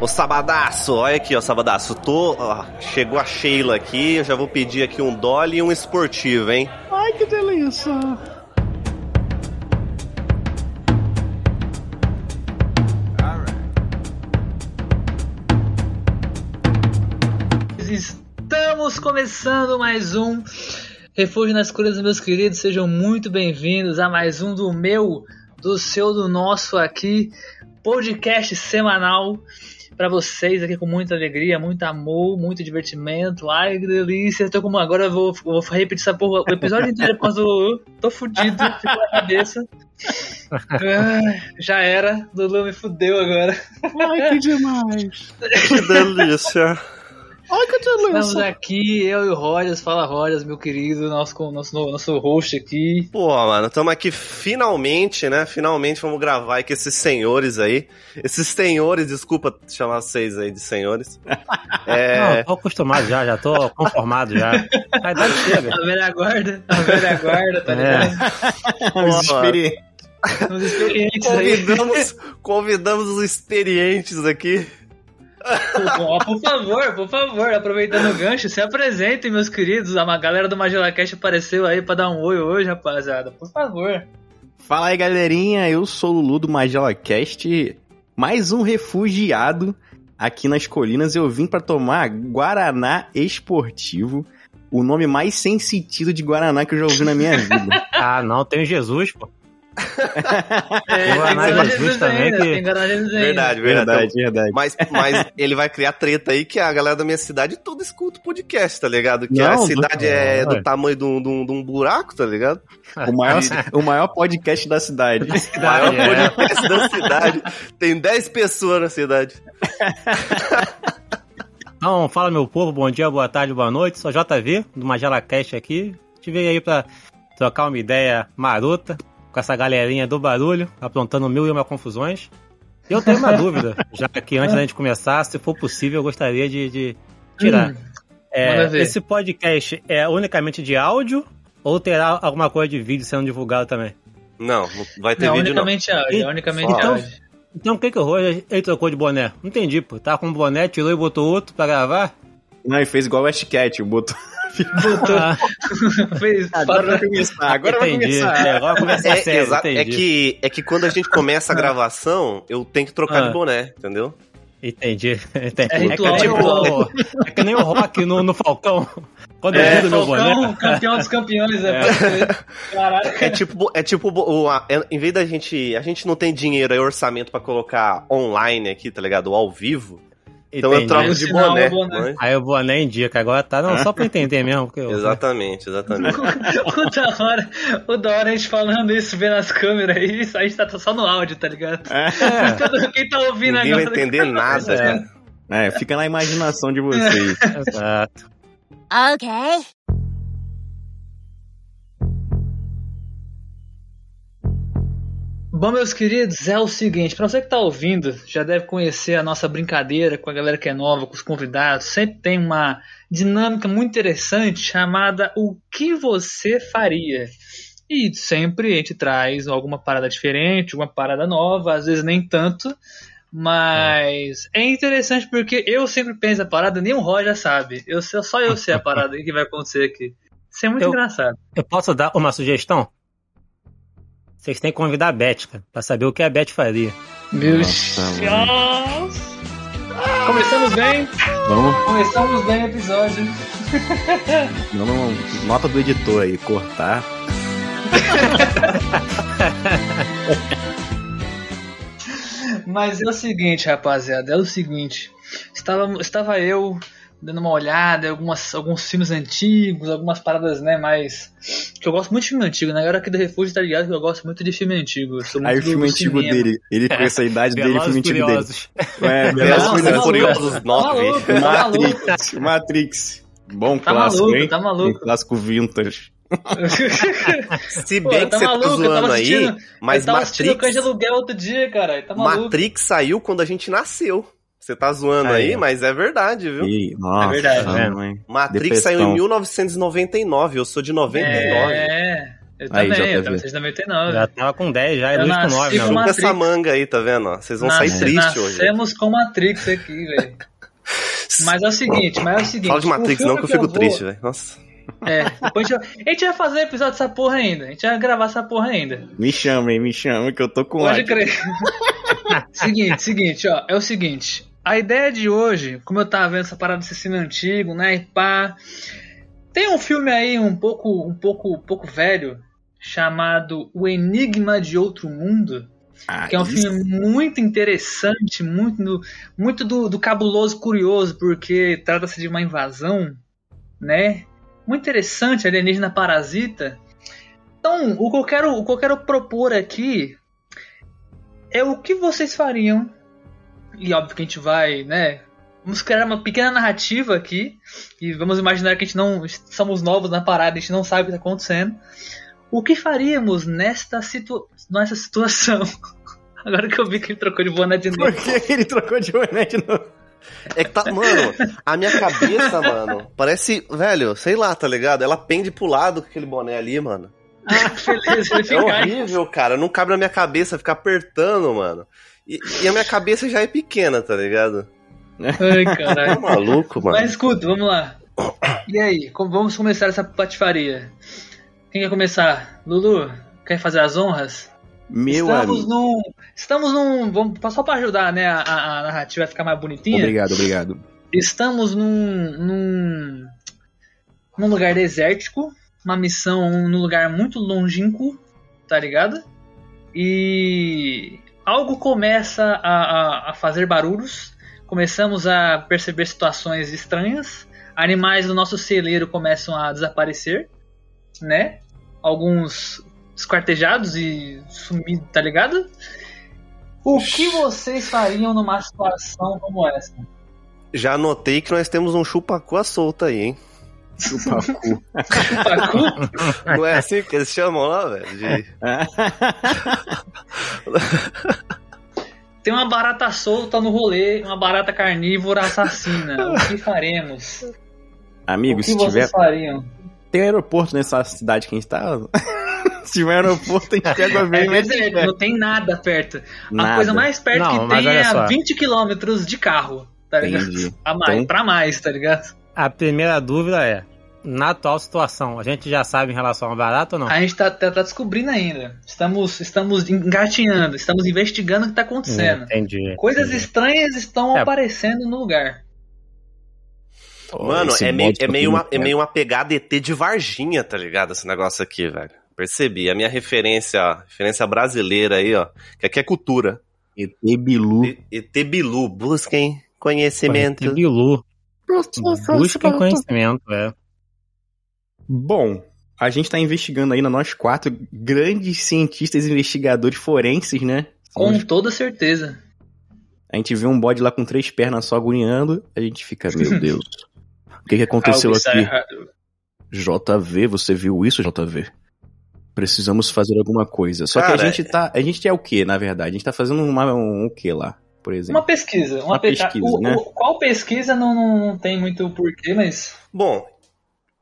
Ô Sabadaço, olha aqui, ó, Sabadaço. Tô, ó, chegou a Sheila aqui, eu já vou pedir aqui um Dolly e um esportivo, hein? Ai, que delícia. Estamos começando mais um Refúgio nas Curas, meus queridos. Sejam muito bem-vindos a mais um do meu, do seu, do nosso aqui, podcast semanal para vocês aqui com muita alegria, muito amor, muito divertimento. Ai, que delícia. Tô como agora eu vou, vou repetir essa porra o episódio inteiro por causa do. Tô fudido, ficou na cabeça. Ah, já era, Lulu me fudeu agora. Ai, que demais. Que delícia. Ai, que Estamos delícia. aqui, eu e o Rogers, fala Rogers, meu querido, nosso, nosso, nosso host aqui. Pô, mano, estamos aqui finalmente, né? Finalmente vamos gravar com esses senhores aí. Esses senhores, desculpa chamar vocês aí de senhores. Não, É. tô acostumado já, já tô conformado já. A idade chega. A velha guarda, a velha guarda, tá É. ligado? Pô, mano, Os experientes aí. convidamos, convidamos os experientes aqui. Ó, por favor, por favor, aproveitando o gancho, se apresentem, meus queridos. A galera do Magela Cash apareceu aí pra dar um oi hoje, rapaziada. Por favor. Fala aí, galerinha. Eu sou o Lulu do MagelaCast. Mais um refugiado aqui nas colinas. Eu vim pra tomar Guaraná Esportivo. O nome mais sem sentido de Guaraná que eu já ouvi na minha vida. Ah, não, tem o Jesus, pô. É, tem Jesus também, que- tem. Verdade, verdade. verdade. Mas, mas ele vai criar treta aí que a galera da minha cidade toda escuta o podcast, tá ligado? Que a Não, cidade do- é do é. tamanho de um, de um- de um buraco, tá ligado? O maior, o maior podcast da cidade. O maior é. podcast da cidade. Tem 10 pessoas na cidade. Então, fala meu povo, bom dia, boa tarde, boa noite. Sou JV, do Magela Cast aqui. Tive aí pra trocar uma ideia marota com essa galerinha do barulho, aprontando mil e uma confusões. Eu tenho uma dúvida, já que antes da gente começar, se for possível, eu gostaria de, de tirar. Hum, É, esse podcast é unicamente de áudio ou terá alguma coisa de vídeo sendo divulgado também? Não, não vai ter Não, vídeo não. unicamente áudio, é unicamente Só. áudio. Então, o que que o Roger ele trocou de boné? Não entendi, pô. Tava com um boné, tirou e botou outro pra gravar? Não, ele fez igual o West Cat. Botou... Botou, Ah, fez Agora vai começar. Agora vai entendi. começar. É, agora começa É, sério, é que, é que quando a gente começa a gravação, eu tenho que trocar Ah. de boné, entendeu? Entendi. entendi. É ritual, que nem é ritual. o, é que nem o rock no, no Falcão. Quando eu É, vi do meu boné. Falcão, campeão dos campeões, é. Caraca. É tipo, é tipo o- a- é- em vez da gente, a gente não tem dinheiro, é orçamento pra colocar online aqui, tá ligado? Ao vivo. Então eu Entendi. troco Aí o de sinal boné. é boné. né? Aí o boné indica, agora tá, não, só pra entender mesmo. porque eu- Exatamente, exatamente. O da hora, o da hora a gente falando isso, vendo as câmeras aí, isso a gente tá só no áudio, tá ligado? Todo- Quem tá ouvindo Ninguém vai agora. entender nada, É. cara. É, fica na imaginação de vocês. Exato. Okay. Bom, meus queridos, é o seguinte, pra você que tá ouvindo, já deve conhecer a nossa brincadeira com a galera que é nova, com os convidados. Sempre tem uma dinâmica muito interessante chamada O que você faria? E sempre a gente traz alguma parada diferente, alguma parada nova, às vezes nem tanto. Mas é, interessante porque eu sempre penso a parada, nem o Roger sabe. Eu só eu sei a parada que vai acontecer aqui. Isso é muito Eu- engraçado. Eu posso dar uma sugestão? Vocês têm que convidar a Beth, cara, pra saber o que a Beth faria. Meu Deus! Começamos bem, Vamos, começamos bem o episódio. vamos, nota do editor aí, cortar. Mas é o seguinte, rapaziada, é o seguinte. Estava, estava eu dando uma olhada em algumas, alguns filmes antigos, algumas paradas, né, mais. Que eu gosto muito de filme antigo, né? Agora aqui do Refúgio tá ligado que eu gosto muito de filme antigo. Eu sou muito Aí o filme antigo cinema. dele, ele com essa idade dele, o filme antigo dele. É, Velozes tá maluco, Furiosos tá 9. maluco, tá. Matrix, Matrix. Bom Tá clássico, maluco, hein? tá maluco. Um clássico vintage. Se Pô, bem tá que você tá maluco, eu zoando aí, mas eu tava Matrix, Aluguel outro dia, cara. Tá maluco. Matrix saiu quando a gente nasceu. Você tá zoando aí, Aí, mas é verdade, viu? E, nossa, É verdade. tá É. mãe. Matrix Depressão. saiu em 1999, eu sou de 99. É. Eu Aí, também, JV. eu também, vocês 99. Já tava com 10 já, Eu Luiz com nasci 9, né? com essa manga aí, tá vendo? ó? Vocês vão sair Nasce- tristes hoje. Nascemos com Matrix aqui, velho. Mas é o seguinte, mas é o seguinte. Fala de Matrix não, que eu fico vou- triste, velho. Nossa. É, depois a gente, vai, a gente vai fazer episódio dessa porra ainda. A gente vai gravar essa porra ainda. Me chama, hein, me chama, que eu tô com Pode ódio. crer. seguinte, seguinte, ó. É o seguinte. A ideia de hoje, como eu tava vendo essa parada desse filme antigo, né? E pá. Tem um filme aí um pouco, um pouco, um pouco velho chamado O Enigma de Outro Mundo. Ah, Que é um isso- filme muito interessante, muito, do- muito do, do cabuloso curioso, porque trata-se de uma invasão, né? Muito interessante, alienígena parasita. Então, o que, eu quero, o que eu quero propor aqui é o que vocês fariam. E óbvio que a gente vai, né? Vamos criar uma pequena narrativa aqui. E vamos imaginar que a gente não. Somos novos na parada, a gente não sabe o que está acontecendo. O que faríamos nesta, situ... nessa situação? Agora que eu vi que ele trocou de boné de novo. Por que ele trocou de boné de novo? É que tá, mano, a minha cabeça, mano, parece, velho, sei lá, tá ligado? Ela pende pro lado com aquele boné ali, mano. Ah, beleza, ele É horrível, cara. Não cabe na minha cabeça ficar apertando, mano. E, e a minha cabeça já é pequena, tá ligado? Ai, Tá caralho. maluco, mano. Mas escuta, vamos lá. E aí, vamos começar essa patifaria. Quem quer começar? Lulu, quer fazer as honras? Meu estamos amigo. num. Estamos num. Vamos, só pra ajudar, né? A, a- a narrativa a ficar mais bonitinha. Obrigado, obrigado. Estamos num, num. num lugar desértico. Uma missão num lugar muito longínquo, tá ligado? E. algo começa a, a, a fazer barulhos. Começamos a perceber situações estranhas. Animais do nosso celeiro começam a desaparecer, né? Alguns esquartejados e sumidos, tá ligado? O que vocês fariam numa situação como essa? Já notei que nós temos um chupacu solta aí, hein? Chupacu. Pacu? Não é assim que eles chamam lá, velho? De- Tem uma barata solta no rolê, uma barata carnívora assassina. O que faremos? Amigo, o que se vocês tiver. fariam? Tem aeroporto nessa cidade que a gente tá? se tiver aeroporto, a gente pega É bem, deserto, não tem nada perto. A Nada. coisa mais perto Não, que tem é só. a 20 km de carro, tá ligado? Entendi. A mais, Então- pra mais, tá ligado? A primeira dúvida é, na atual situação, a gente já sabe em relação ao barato ou não? A gente tá, tá- tá descobrindo ainda. Estamos, estamos engatinhando, estamos investigando o que tá acontecendo. Entendi. Coisas entendi. estranhas estão É. aparecendo no lugar. Mano, é meio, é, tá meio uma, é meio uma pegada ET de Varginha, tá ligado? Esse negócio aqui, velho. Percebi. A minha referência, ó, referência brasileira aí, ó. Que aqui é cultura. ET Bilu. E- ET Bilu, busquem conhecimento. E Bilu. Busquem conhecimento, é. Bom, a gente tá investigando ainda, nós quatro grandes cientistas e investigadores forenses, né? Com Somos- toda certeza. A gente vê um bode lá com três pernas só agoniando, a gente fica, meu Deus. O que, que aconteceu Algo está aqui? JV, você viu isso, JV? Precisamos fazer alguma coisa. Só que Cara, a gente tá. A gente é o que, na verdade? A gente tá fazendo uma, um o que lá, por exemplo? Uma pesquisa. Uma, Uma pe- pesquisa, o- né? o- qual pesquisa não, não, não tem muito porquê, mas. Bom,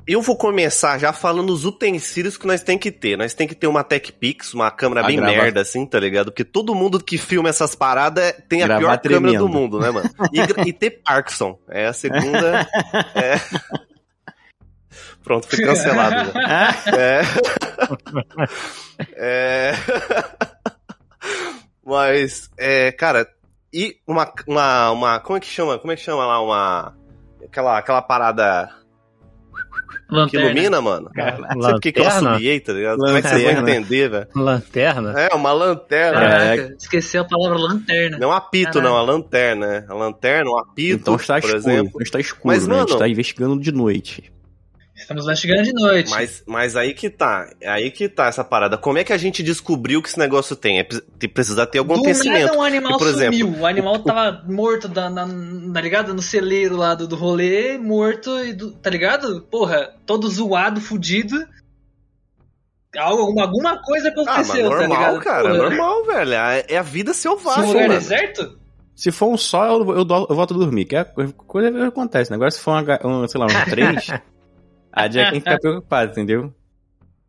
eu vou começar já falando os utensílios que nós tem que ter. Nós tem que ter uma Tech Pix, uma câmera Pra bem gravar. merda, assim, tá ligado? Porque todo mundo que filma essas paradas tem a Gravar pior câmera tremendo. do mundo, né, mano? E, e ter Parkinson. É a segunda. é... Pronto, fui cancelado. já. É. é... Mas, é, cara, e uma, uma, uma. Como é que chama? Como é que chama lá? Uma. Aquela, aquela parada que Lanterna. ilumina, mano. Não sei por que que eu Lanterna? assobiei, tá ligado? Como é que vocês vão Lanterna. entender, velho? Lanterna? É, uma lanterna. Caraca, esqueceu a palavra lanterna. Não é um apito, Caralho. não, a lanterna. né? A lanterna, um apito, Então está por escuro. exemplo. Então está escuro, Mas, né? A gente mano- tá investigando de noite. Estamos investigando de noite. Mas, mas aí que tá, é aí que tá essa parada. Como é que a gente descobriu que esse negócio tem? É precisa ter algum Do conhecimento. nada um animal E, por exemplo, sumiu. O animal tava morto, da, na, tá ligado? No celeiro lá do, do rolê, morto, e do- tá ligado? Porra, todo zoado, fudido. Alguma, alguma coisa Ah, mas aconteceu, tá normal, ligado? cara, Porra. normal, velho. É é a vida Se selvagem, um lugar mano. deserto? Se for um só, eu, eu, eu volto a dormir. Que é a coisa que acontece. né? Agora, se for uma, um, sei lá, um três, a Jack tem que ficar preocupado, entendeu?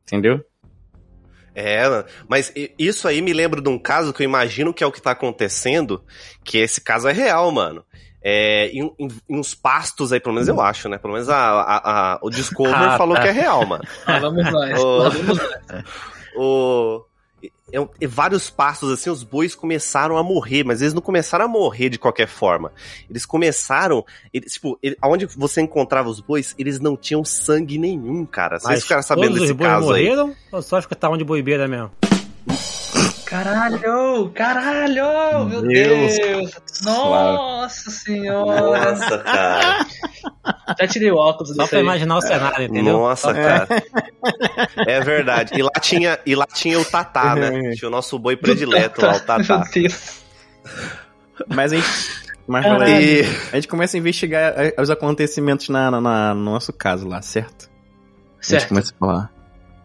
Entendeu? É, mas isso aí me lembra de um caso que eu imagino que é o que tá acontecendo, que esse caso é real, mano. É, em, em- em uns pastos aí, pelo menos eu acho, né? Pelo menos a, a- a- o Discover Ah, falou tá. que é real, mano. Lá vamos nós. Lá vamos nós. o, é- é vários pastos assim, os bois começaram a morrer, mas eles não começaram a morrer de qualquer forma. Eles começaram, eles, tipo, ele, aonde você encontrava os bois, eles não tinham sangue nenhum, cara. Vocês Mas ficaram sabendo todos desse os bois caso aí? morreram ou só escutavam de boibeira mesmo? Caralho! Caralho! Meu Deus. Deus! Nossa senhora! Nossa, cara. Já tirei o óculos Só pra aí. imaginar o cenário, entendeu? Nossa, cara. É verdade. E lá tinha, e lá tinha o Tatá, né? Tinha o nosso boi predileto lá, o Tatá. Meu Deus. Mas a gente. Mas E, a gente começa a investigar os acontecimentos na, na- na- no nosso caso lá, certo? A gente Certo. começa a falar.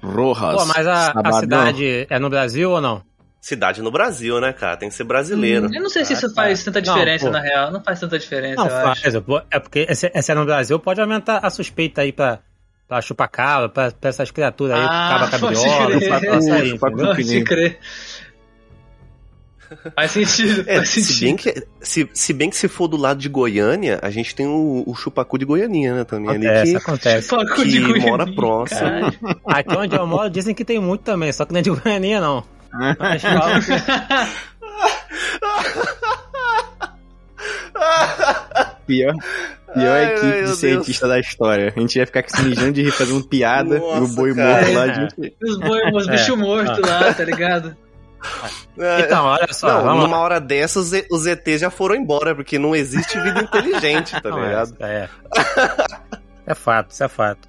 Rojas. Pô, mas a, a cidade é no Brasil ou não? Cidade no Brasil, né, cara? Tem que ser brasileiro. Eu não sei se Ah, isso tá. faz tanta Não, diferença, pô. na real. Não faz tanta diferença, Não, eu acho. faz. pô. É porque esse é no Brasil, pode aumentar a suspeita aí pra, pra chupacabra, pra, pra essas criaturas aí, Ah, cabra pode cabriola, Chupacu- entendeu? Pode crer. Faz sentido, É, faz se bem, sentido. que, se, se bem que se for do lado de Goiânia, a gente tem o, o chupacu de Goianinha, né, também ali, Acontece, que, acontece. Paco que de Goiânia, mora próximo. Aqui onde eu moro dizem que tem muito também, só que não é de Goianinha, não. Falam que- Pior, pior Ai, equipe meu de Deus. cientista da história. A gente ia ficar se mijando de rir fazendo piada e o Nossa, boi cara. morto lá É. de. Os boi, os bichos mortos lá, tá ligado? É, Então, olha só, não, vamos numa lá. hora dessa os, E- os ETs já foram embora, porque não existe vida inteligente, tá Não, ligado? É, é fato, isso é fato.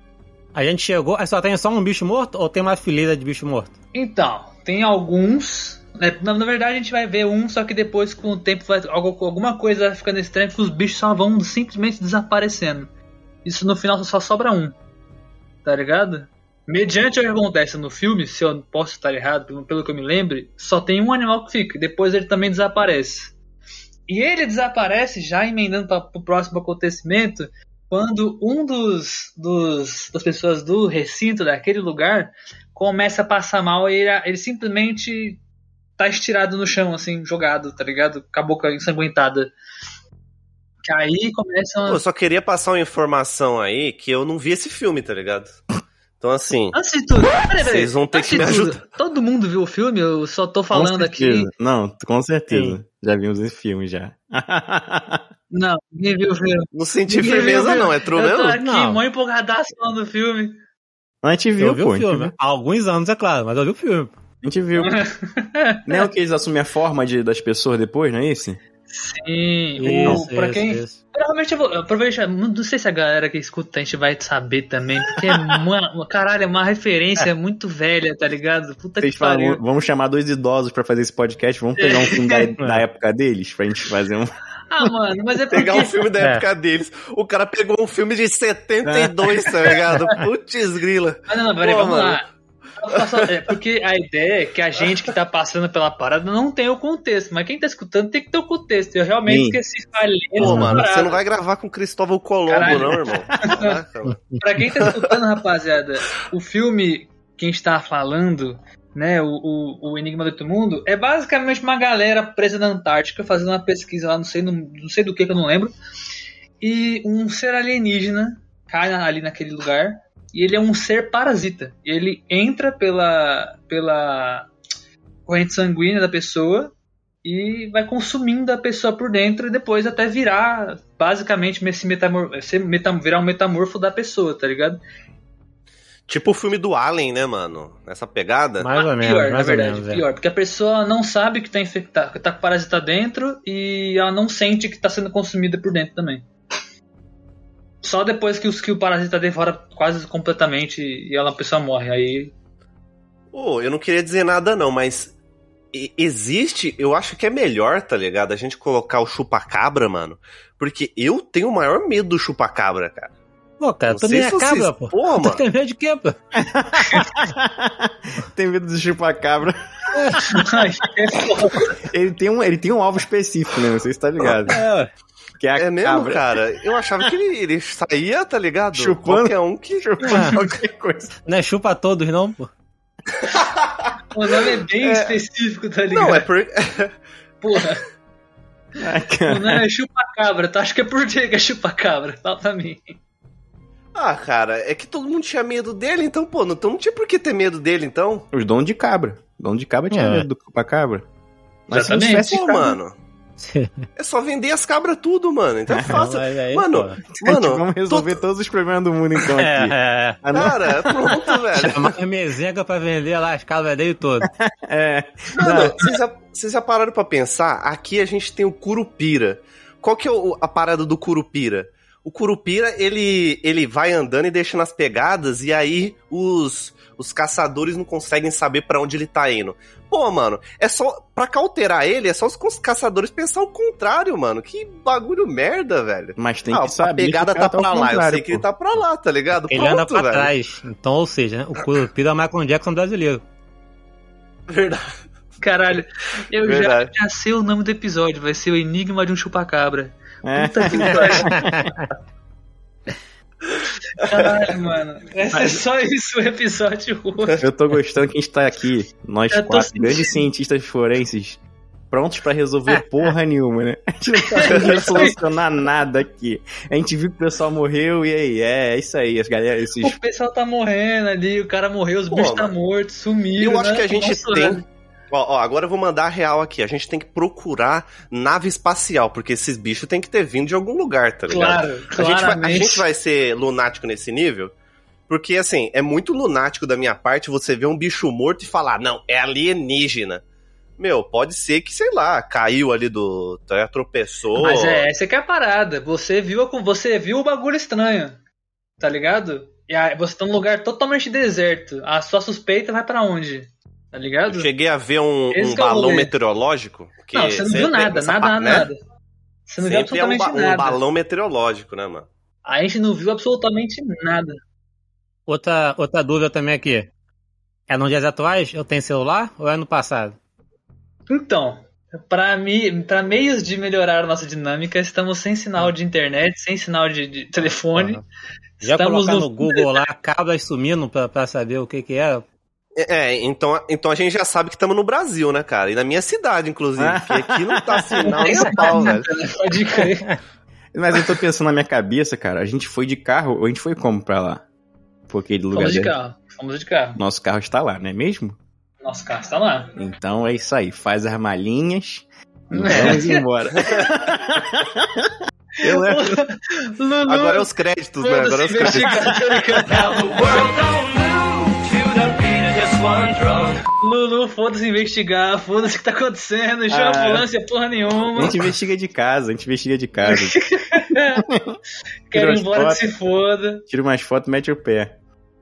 A gente chegou, só tem só um bicho morto ou tem uma fileira de bicho morto? Então, tem alguns. né, na, na verdade, a gente vai ver um, só que depois, com o tempo, vai, alguma coisa vai ficando estranha que os bichos só vão simplesmente desaparecendo. Isso no final só sobra um. Tá ligado? Mediante o que acontece no filme, se eu posso estar errado, pelo, pelo que eu me lembre, só tem um animal que fica, depois ele também desaparece. E ele desaparece, já emendando para o próximo acontecimento, quando um dos, dos das pessoas do recinto daquele lugar começa a passar mal e ele, ele simplesmente tá estirado no chão, assim, jogado, tá ligado? Com a boca ensanguentada. Que aí começam. Pô, eu só queria passar uma informação aí que eu não vi esse filme, tá ligado? Então, assim, Antes de tudo, peraí, peraí. Vocês vão ter que me tudo, ajudar. Todo mundo viu o filme, eu só tô falando com aqui. certeza. Não, com certeza. Já vimos esse filme já. Não, ninguém viu o filme. não senti Ninguém firmeza não, é true eu tô mesmo? aqui, Não. mó empolgadaço falando do filme. A gente viu, eu vi pô. o filme. viu. Há alguns anos, é claro, mas eu vi o filme. A gente viu. Não é o que eles assumem a forma de, das pessoas depois, não é esse? Sim, o, Isso, pra isso, quem. isso. Provavelmente eu vou. Aproveita, não sei se a galera que escuta a gente vai saber também, porque é uma, uma- caralho, é uma referência muito velha, tá ligado? Puta Vocês que falam, pariu. "Vamos- chamar dois idosos pra fazer esse podcast, vamos pegar um filme da, da época deles pra gente fazer um. Ah, mano, mas é porque. Pegar um filme da É. época deles. O cara pegou um filme de 72, tá ligado? Putz grila. Mas não, não, peraí, vamos mano. lá. É porque a ideia é que a gente que tá passando pela parada não tem o contexto, mas quem tá escutando tem que ter o contexto. Eu realmente Sim. esqueci falhei Pô, mano, parada. você não vai gravar com Cristóvão Colombo, Caralho. não, irmão. Caraca. Pra quem tá escutando, rapaziada, o filme que a gente tá falando, né, o, o, o Enigma do Outro Mundo, é basicamente uma galera presa na Antártica fazendo uma pesquisa lá, não sei, não, não sei do que que eu não lembro, e um ser alienígena cai ali naquele lugar, e ele é um ser parasita. E ele entra pela, pela corrente sanguínea da pessoa e vai consumindo a pessoa por dentro e depois até virar basicamente esse metamor metam- virar um metamorfo da pessoa, tá ligado? Tipo o filme do Alien, né, mano? Nessa pegada. Mais ou Ah, menos, pior, na mais ou verdade, menos. é. pior, porque a pessoa não sabe que tá infectada, que tá com parasita dentro e ela não sente que tá sendo consumida por dentro também. Só depois que, os, que o parasita devora quase completamente e ela, a pessoa morre. Aí Pô, eu não queria dizer nada não, mas existe, eu acho que é melhor, tá ligado? A gente colocar o chupacabra, mano. Porque eu tenho o maior medo do chupacabra, cara. Pô, cara, Não tu nem é vocês- cabra, pô. Porra, Tu mano. tem medo de quê, pô? tem medo de chupacabra. É. Ele tem um, ele tem um alvo específico, né? Não sei se tá ligado. É. Que é a É mesmo, cabra. cara? Eu achava que ele, ele saía, tá ligado? Chupando. Qualquer um que... Chupando qualquer coisa. não é chupa todos, não, pô. O nome é bem específico, tá ligado? Não, é por. Porra, Ah, cara. o nome é chupa-cabra. Tu acha que é por que que é chupa-cabra? Fala pra mim. Ah, cara, é que todo mundo tinha medo dele, então, pô, não, não tinha por que ter medo dele, então. Os donos de cabra. Dono de cabra tinha É. medo do cabra. Mas se não Exatamente. tivesse Pô, cabra, mano, é só vender as cabras tudo, mano. Então é fácil. Aí, Mano, pô. Mano, vamos resolver todos os problemas do mundo então É, aqui. é. Ah, não? Cara, pronto, velho. Chamar a mesenga pra vender lá as cabras dele todo. É. Mano, vocês já, vocês já pararam pra pensar? Aqui a gente tem o Curupira. Qual que é o- a parada do Curupira? O Curupira, ele, ele vai andando e deixando as pegadas, e aí os, os caçadores não conseguem saber pra onde ele tá indo. Pô, mano, é só. Pra cauterar ele, é só os caçadores pensar o contrário, mano. Que bagulho merda, velho. Mas tem Ah, que saber. a pegada que o cara tá pra lá, eu sei que ele pô. tá pra lá, tá ligado? Ele Pronto, anda pra velho. trás. Então, ou seja, né, o Curupira é o Michael Jackson brasileiro. Verdade. Caralho, eu já, Verdade. já sei o nome do episódio. Vai ser o Enigma de um Chupa-Cabra. É. Puta que pariu. Caralho, mano. Vai ser só isso o episódio hoje. Eu tô gostando que a gente tá aqui, nós Eu quatro sentindo. grandes cientistas forenses, prontos pra resolver porra nenhuma, né? A gente não tá conseguindo solucionar nada aqui. A gente viu que o pessoal morreu e aí, é, é isso aí, as galera, esses. O pessoal tá morrendo ali, o cara morreu, os Pô, bichos tá mortos, sumiram. Eu acho né? que a gente Nossa, tem. Ó, ó, agora eu vou mandar a real aqui. A gente tem que procurar nave espacial, porque esses bichos tem que ter vindo de algum lugar, tá ligado? Claro, a, gente vai, a gente vai ser lunático nesse nível? Porque, assim, é muito lunático da minha parte você ver um bicho morto e falar, não, é alienígena. Meu, pode ser que, sei lá, caiu ali do. tá, tropeçou. Mas é, essa que é a parada. Você viu, você viu o bagulho estranho. Tá ligado? E aí, você tá num lugar totalmente deserto. A sua suspeita vai pra onde? Tá ligado? Eu cheguei a ver um, um é balão rolê. meteorológico. que não, você não viu sempre nada, nada, né? nada. Você não viu Sempre é um, absolutamente ba- um nada. balão meteorológico, né, mano? A gente não viu absolutamente nada. Outra, outra dúvida também aqui. É nos dias atuais? Eu tenho celular ou é no passado? Então, pra, mi, pra meios de melhorar a nossa dinâmica, estamos sem sinal de internet, sem sinal de, de telefone. Já Estamos colocar no- no Google lá, cabras sumindo pra, pra saber o que que é. É, é, então, então a gente já sabe que estamos no Brasil, né, cara? E na minha cidade, inclusive. Porque aqui não tá sinal nem pau, velho. Pode crer. Mas eu tô pensando na minha cabeça, cara, a gente foi de carro ou a gente foi como pra lá? Por aquele lugar Fomos de dele? carro. Fomos de carro. Nosso carro está lá, não é mesmo? Nosso carro está lá. Então é isso aí, faz as malinhas e É. vamos embora. Eu levo. Lulu, Agora é os créditos, né? Agora é os créditos. Lulu, foda-se investigar, foda-se o que tá acontecendo, chama a Ah. ambulância, porra A nenhuma. gente investiga de casa, a gente investiga de casa. Quero ir embora que se foda. Tira umas fotos e mete o pé.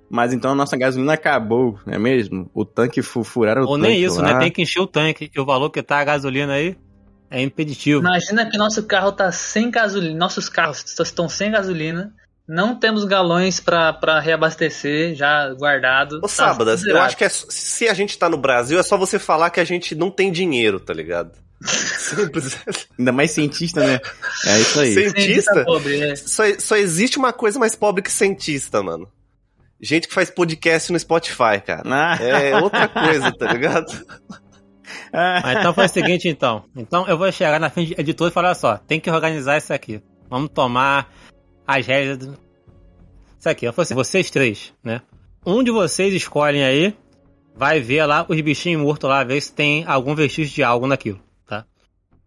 Mas então a nossa gasolina acabou, não é mesmo? O tanque fu- furaram o Ou tanque nem isso, lá. né? Tem que encher o tanque. E o valor que tá a gasolina aí é impeditivo. Imagina que nosso carro tá sem gasolina, nossos carros estão sem gasolina. Não temos galões pra, pra reabastecer já guardado. Ô, Tá Sábadas, eu acho que é, se a gente tá no Brasil, é só você falar que a gente não tem dinheiro, tá ligado? Simples. Ainda mais cientista, né? É isso aí. Cientista cientista? pobre, né? Só, só existe uma coisa mais pobre que cientista, mano. Gente que faz podcast no Spotify, cara. Ah, É outra coisa, tá ligado? ah, Mas então foi o seguinte, então. Então eu vou chegar na frente de editor e falar "Olha só, tem que organizar isso aqui. Vamos tomar as rédeas do... Isso aqui, eu falei assim, vocês três, né? Um de vocês escolhem aí, vai ver lá os bichinhos mortos lá, ver se tem algum vestígio de algo naquilo, tá?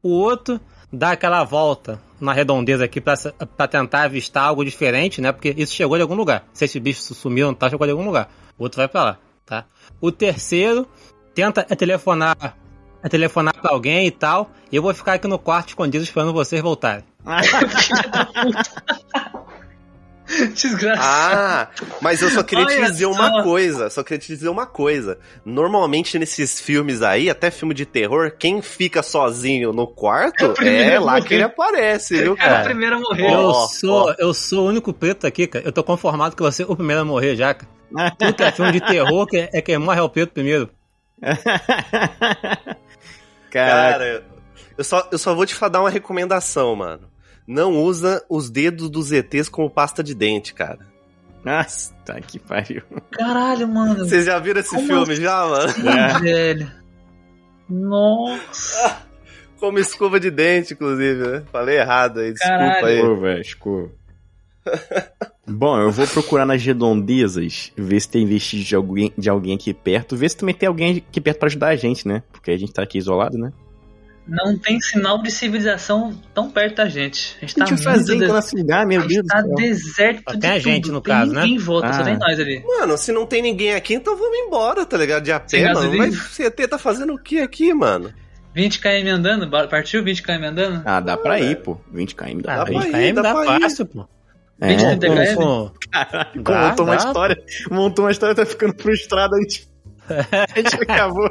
O outro dá aquela volta na redondeza aqui pra tentar avistar algo diferente, né? Porque isso chegou de algum lugar. Se esse bicho sumiu, não tá, chegou de algum lugar. O outro vai pra lá, tá? O terceiro tenta telefonar, é telefonar pra alguém e tal. E eu vou ficar aqui no quarto escondido esperando vocês voltarem. Desgraçado. Ah, mas eu só queria te Olha dizer só. uma coisa. Só queria te dizer uma coisa. Normalmente nesses filmes aí, até filme de terror, quem fica sozinho no quarto É o é a lá que ele aparece, viu, Era o cara? primeiro a morrer. Eu Ó, sou, ó. eu sou o único preto aqui, cara. Eu tô conformado que você é o primeiro a morrer já, cara. Tudo que é filme de terror que é quem morre é o preto primeiro. Caraca. Cara, eu só, eu só vou te dar uma recomendação, mano. Não usa os dedos dos ETs como pasta de dente, cara. Nossa, tá que pariu. Caralho, mano. Vocês já viram esse Como filme já, mano? Sim, velho. Nossa. Como escova de dente, inclusive, né? Falei errado aí, desculpa Caralho. aí. Escova, escova. Bom, eu vou procurar nas redondezas, ver se tem vestígio de alguém, de alguém aqui perto, ver se também tem alguém aqui perto pra ajudar a gente, né? Porque a gente tá aqui isolado, né? Não tem sinal de civilização tão perto da gente. A gente O que tá gente vai fazer des... esse lugar, meu a Deus tá céu? deserto Só de tem a gente, tudo. no tem caso, né? ninguém volta, só Ah. tem nós ali. Mano, se não tem ninguém aqui, então vamos embora, tá ligado? De a Sem pé, mano. gasolina? Mas o CT tá fazendo o que aqui, mano? 20 km andando? Partiu 20 km andando? Ah, dá pra Ah, ir, velho. pô. 20 km dá Ah, pra pra ir. 20 ir, km dá dá pra ir. fácil, pô. 20 km. Com- com- Caralho, Dá, montou uma dá. história. Montou uma história, tá ficando frustrado. A gente, a gente acabou.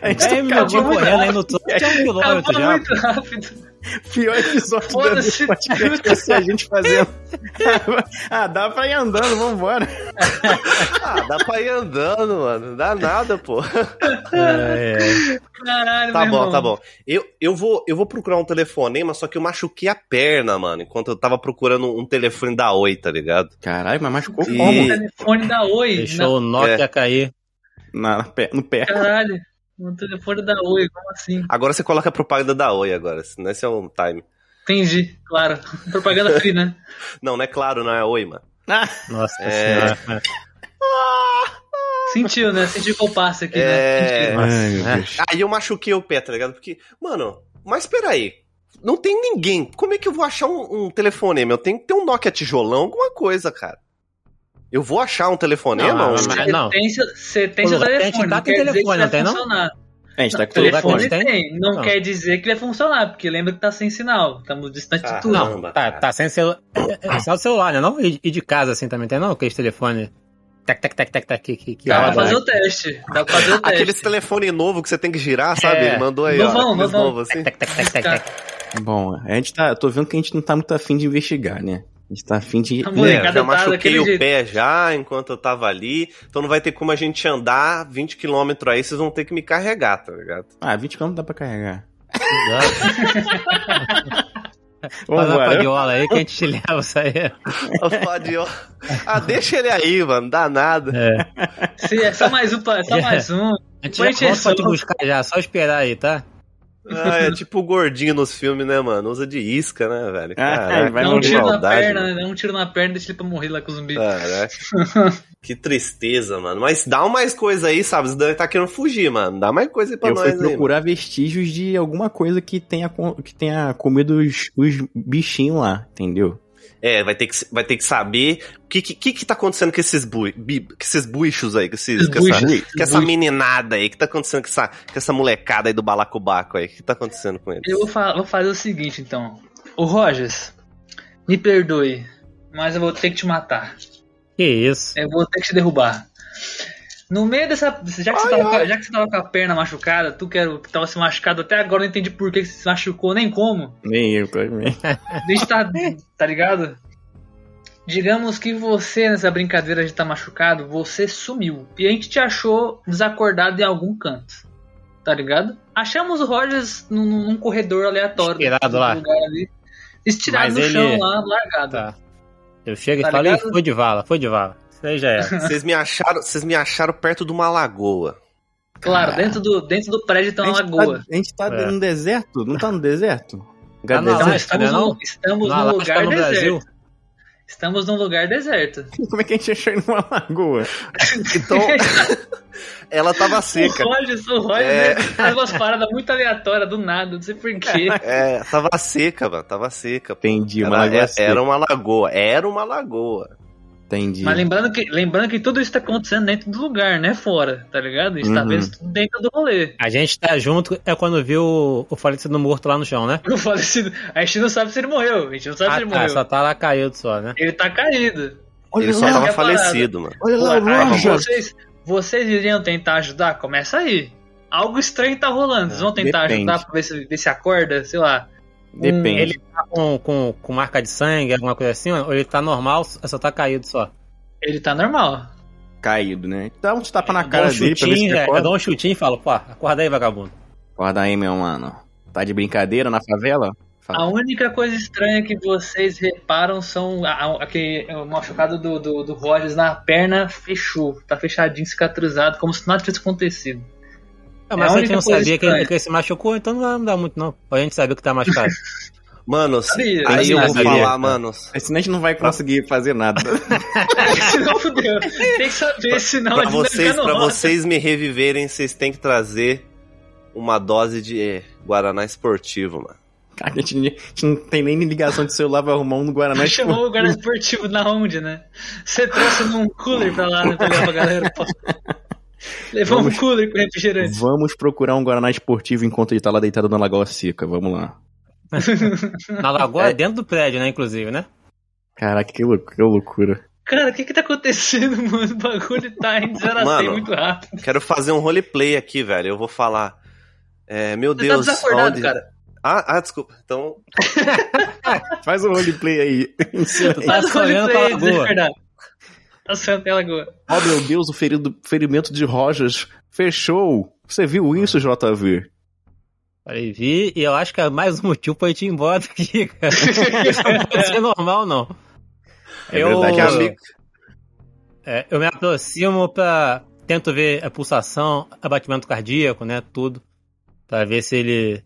A gente É, meu correndo aí no topo, é um quilômetro já. muito rápido. Pior episódio do Foda-se. podcast vai ser a gente fazendo. ah, dá pra ir andando, vambora. Ah, dá pra ir andando, mano. Não dá nada, pô. É, é. Caralho, Tá meu bom, irmão. tá bom. Eu, eu, vou, eu vou procurar um telefonema, só que eu machuquei a perna, mano, enquanto eu tava procurando um telefone da Oi, tá ligado? Caralho, mas machucou E- como? O telefone da Oi. Deixou o Nokia cair. Na, na no pé. Na... Caralho. O telefone da Oi, como assim? Agora você coloca a propaganda da Oi agora, senão esse é um time. Entendi, claro. Propaganda free, né? Não, não é claro, não é Oi, mano. Ah, Nossa É. senhora. Sentiu, né? Sentiu que eu passo aqui, É. né? Sentiu. Ai, meu É. Aí eu machuquei o pé, tá ligado? Porque, mano, mas peraí. Não tem ninguém. Como é que eu vou achar um, um telefonema? Eu tenho que ter um Nokia tijolão, alguma coisa, cara. Eu vou achar um telefonema? Não, mas- Você não. tem seu, você tem seu que a gente telefone, tá não tem quer dizer telefone, não tem, não? A gente tá Não, com telefone tem, não, Não. quer dizer que vai funcionar, porque lembra que tá sem sinal, estamos distantes Ah, de tudo. não. Não, tá, tá sem celular. É, é só o celular, né? Não? E, e de casa assim também tem, não? Aquele telefone. Tec, tec, tec, tec, tec, que, que, Dá pra fazer o teste, dá pra fazer o teste. Aqueles telefone novo que você tem que girar, sabe? É. Ele mandou aí, Novão, ó. Aqueles novão. novos assim. Tec, tec, tec, tec, tec. Bom, a gente tá. Eu tô vendo que a gente não tá muito afim de investigar, né? A gente tá afim de. É, já machuquei o jeito. pé já enquanto eu tava ali. Então não vai ter como a gente andar 20km aí, vocês vão ter que me carregar, tá ligado? Ah, 20 km dá pra carregar. Faz uma Vambora. padiola aí que a gente te leva isso aí. Ó. Ah, deixa ele aí, mano. Dá nada. É. Sim, é só mais um, é só É. mais um. A gente Põe já volta pra te buscar já, só esperar aí, tá? Ah, é tipo o gordinho nos filmes, né, mano? Usa de isca, né, velho? Ah, Caraca, vai um que tiro na maldade, perna, mano. né? Dá um tiro na perna e deixa ele pra morrer lá com o zumbi. Caraca. que tristeza, mano. Mas dá mais coisa aí, sabe? Você deve tá querendo fugir, mano. Dá mais coisa aí pra Eu nós fui aí. mano. procurar vestígios de alguma coisa que tenha, que tenha comido os, os bichinhos lá, entendeu? É, vai ter que, vai ter que saber o que, que, que, que tá acontecendo com esses, bui, bi- com esses buchos aí, com, esses, Esses com, essa, com essa meninada aí. O que tá acontecendo com essa, com essa molecada aí do balacobaco aí? O que tá acontecendo com eles? Eu vou, fa- vou fazer o seguinte, então. O Rogers, me perdoe, mas eu vou ter que te matar. Que isso. Eu vou ter que te derrubar. No meio dessa. Já que, você, tava, com a- já que você tava com a perna machucada, tu que, era, que tava se machucado até agora, eu não entendi por que você se machucou, nem como. Nem eu também. A gente tá. tá ligado? Digamos que você, nessa brincadeira de estar machucado, você sumiu. E a gente te achou desacordado em algum canto. Tá ligado? Achamos o Rogers num, num corredor aleatório. Estirado lá. lugar ali, estirado Mas no ele- chão lá, largado. Tá. Eu chego e Tá falo, "Ih, ligado? foi de vala, foi de vala. Isso aí já é. Vocês me acharam, vocês me acharam perto de uma lagoa. Claro, Cara. dentro do, dentro do prédio tem uma gente lagoa. Tá, a gente tá É. no deserto? Não tá no deserto? Tá na Então, deserto? Estamos, né, num, não? estamos No num Alasca, lugar no deserto. Brasil. Estamos num lugar deserto. Como é que a gente achou numa lagoa? Então, ela tava o seca. Rogers, o Rogers É. ele faz umas paradas muito aleatórias do nada, não sei porquê. É, tava seca, mano. Tava seca. Entendi, uma Era, lagoa era, seca. era uma lagoa. Era uma lagoa. Entendi. Mas lembrando que, lembrando que tudo isso tá acontecendo dentro do lugar, não é fora, tá ligado? A gente tá Uhum. vendo isso tudo dentro do rolê. A gente tá junto, é quando viu o, o falecido morto lá no chão, né? O falecido, a gente não sabe se ele morreu, a gente não sabe Ah, se ele tá, morreu. só tá lá caído só, né? Ele tá caído. Olha Ele só lá, tava minha parada. falecido, mano. olha lá, aí, vocês, vocês iriam tentar ajudar? Começa aí. Algo estranho tá rolando. Vocês vão tentar Depende. ajudar pra ver se, ver se acorda, sei lá. Depende. Ele tá com, com, com marca de sangue, alguma coisa assim, ou ele tá normal, só tá caído só. Ele tá normal. Caído, né? Dá uns tapas na Dá cara um dele pra ver se é, eu acorda. dou um chutinho e falo, pô, acorda aí, vagabundo. Acorda aí, meu mano. Tá de brincadeira na favela? A Fala. única coisa estranha que vocês reparam são a, a, a que o machucado do, do, do Rogers na perna fechou. Tá fechadinho, cicatrizado, como se nada tivesse acontecido. Ah, É mas a a gente única não coisa sabia que ele, que ele se machucou, então não vai mudar muito, não. Ou a gente sabia que tá machucado. Manos, Sabia, aí eu vou falar, manos. Senão a gente não vai conseguir fazer nada. senão fudeu. Tem que saber, senão a Pra gente vai vocês, pra vocês me reviverem, vocês têm que trazer uma dose de eh, Guaraná esportivo, mano. Cara, a gente, a gente não tem nem ligação de celular, vai arrumar um no Guaraná. tipo, Chamou o guarda esportivo na onde, né? Você trouxe num cooler pra lá, né? Pra pra galera. Pô. Levou Vamos- um cooler com refrigerante. Vamos procurar um Guaraná esportivo enquanto ele tá lá deitado na Lagoa Seca. Vamos lá. Na lagoa, É. dentro do prédio, né, inclusive, né? Caraca, que, lou- que loucura. Cara, o que que tá acontecendo, mano? O bagulho tá em 0 a 100 Mano. muito rápido. Quero fazer um roleplay aqui, velho. Eu vou falar. É, meu Você Deus. tá desacordado, onde- cara. Ah, ah, desculpa. Então, Faz o roleplay aí. Aí. Tá Faz sonhando roleplay, com a lagoa. desacordado. Tá sonhando com a lagoa. Oh meu Deus, o ferido- ferimento de Rogers fechou. Você viu isso, JV? Falei, vi, e eu acho que é mais um motivo pra gente ir embora daqui, cara. Isso não pode ser normal, não. É eu, verdade, amigo. é, eu me aproximo pra. Tento ver a pulsação, abatimento cardíaco, né? Tudo. Pra ver se ele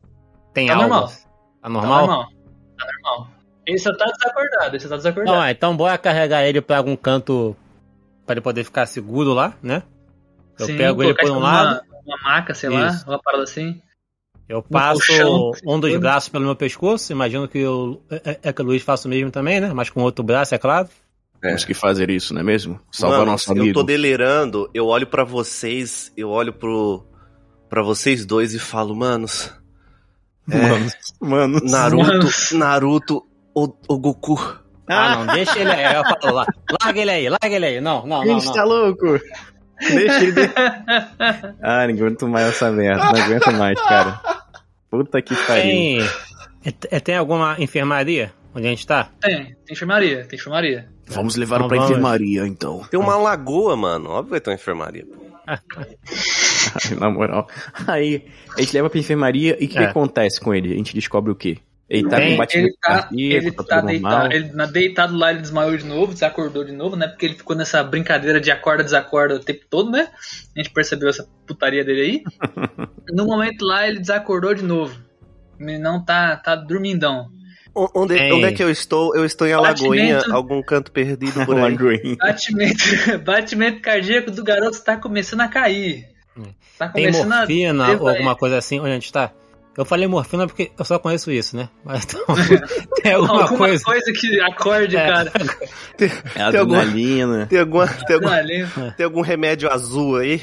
tem Tá algo. normal. Tá Tá normal? normal. Tá normal. Ele só tá desacordado, ele só tá desacordado. Não, é, então bora carregar ele pra algum canto pra ele poder ficar seguro lá, né? Eu Sim, pego ele por um lado, Uma maca, sei lá, Isso. uma parada assim. eu passo colchão, um dos tudo. braços pelo meu pescoço, imagino que eu, é, é que o Luiz faça o mesmo também, né? Mas com outro braço, é claro. Temos que fazer isso, não é mesmo? Salvar mano, nosso eu amigo. tô delirando. Eu olho pra vocês, eu olho pro para vocês dois e falo, manos, é, Mano, mano. Naruto, Manos. Naruto, o, o Goku. Ah, não, deixa ele aí. Eu falo lá, larga ele aí, larga ele aí. Não, não, não, Gente, tá louco? Deixa ele. Ah, não aguento mais essa merda. Não aguento mais, cara. Puta que pariu. Tem, é- tem alguma enfermaria onde a gente tá? Tem, tem enfermaria, tem enfermaria. Vamos levar Então pra vamos. enfermaria, então. Tem uma lagoa, mano. Óbvio que vai ter uma enfermaria. Na moral. Aí, a gente leva pra enfermaria e o que, É. acontece com ele? A gente descobre o quê? Ele tá Tem- com batimento Ele tá, cardíaco, ele tá tá tudo normal. deitado, ele, na- deitado lá, ele desmaiou de novo, desacordou de novo, né? Porque ele ficou nessa brincadeira de acorda, desacorda o tempo todo, né? A gente percebeu essa putaria dele aí. no momento lá, ele desacordou de novo. Ele não tá, tá dormindão. Onde, Tem. onde é que eu estou? Eu estou em Batimento. Alagoinha, algum canto perdido por aí. Batimento, batimento cardíaco do garoto tá começando a cair. Tá Tem começando a morfina devagar. ou alguma coisa assim onde a gente tá? Eu falei morfina porque eu só conheço isso, né? Mas então, tem alguma, Alguma coisa. coisa que acorde, É. cara. É adrenalina, Tem, alguma, tem, algum, tem algum remédio azul aí?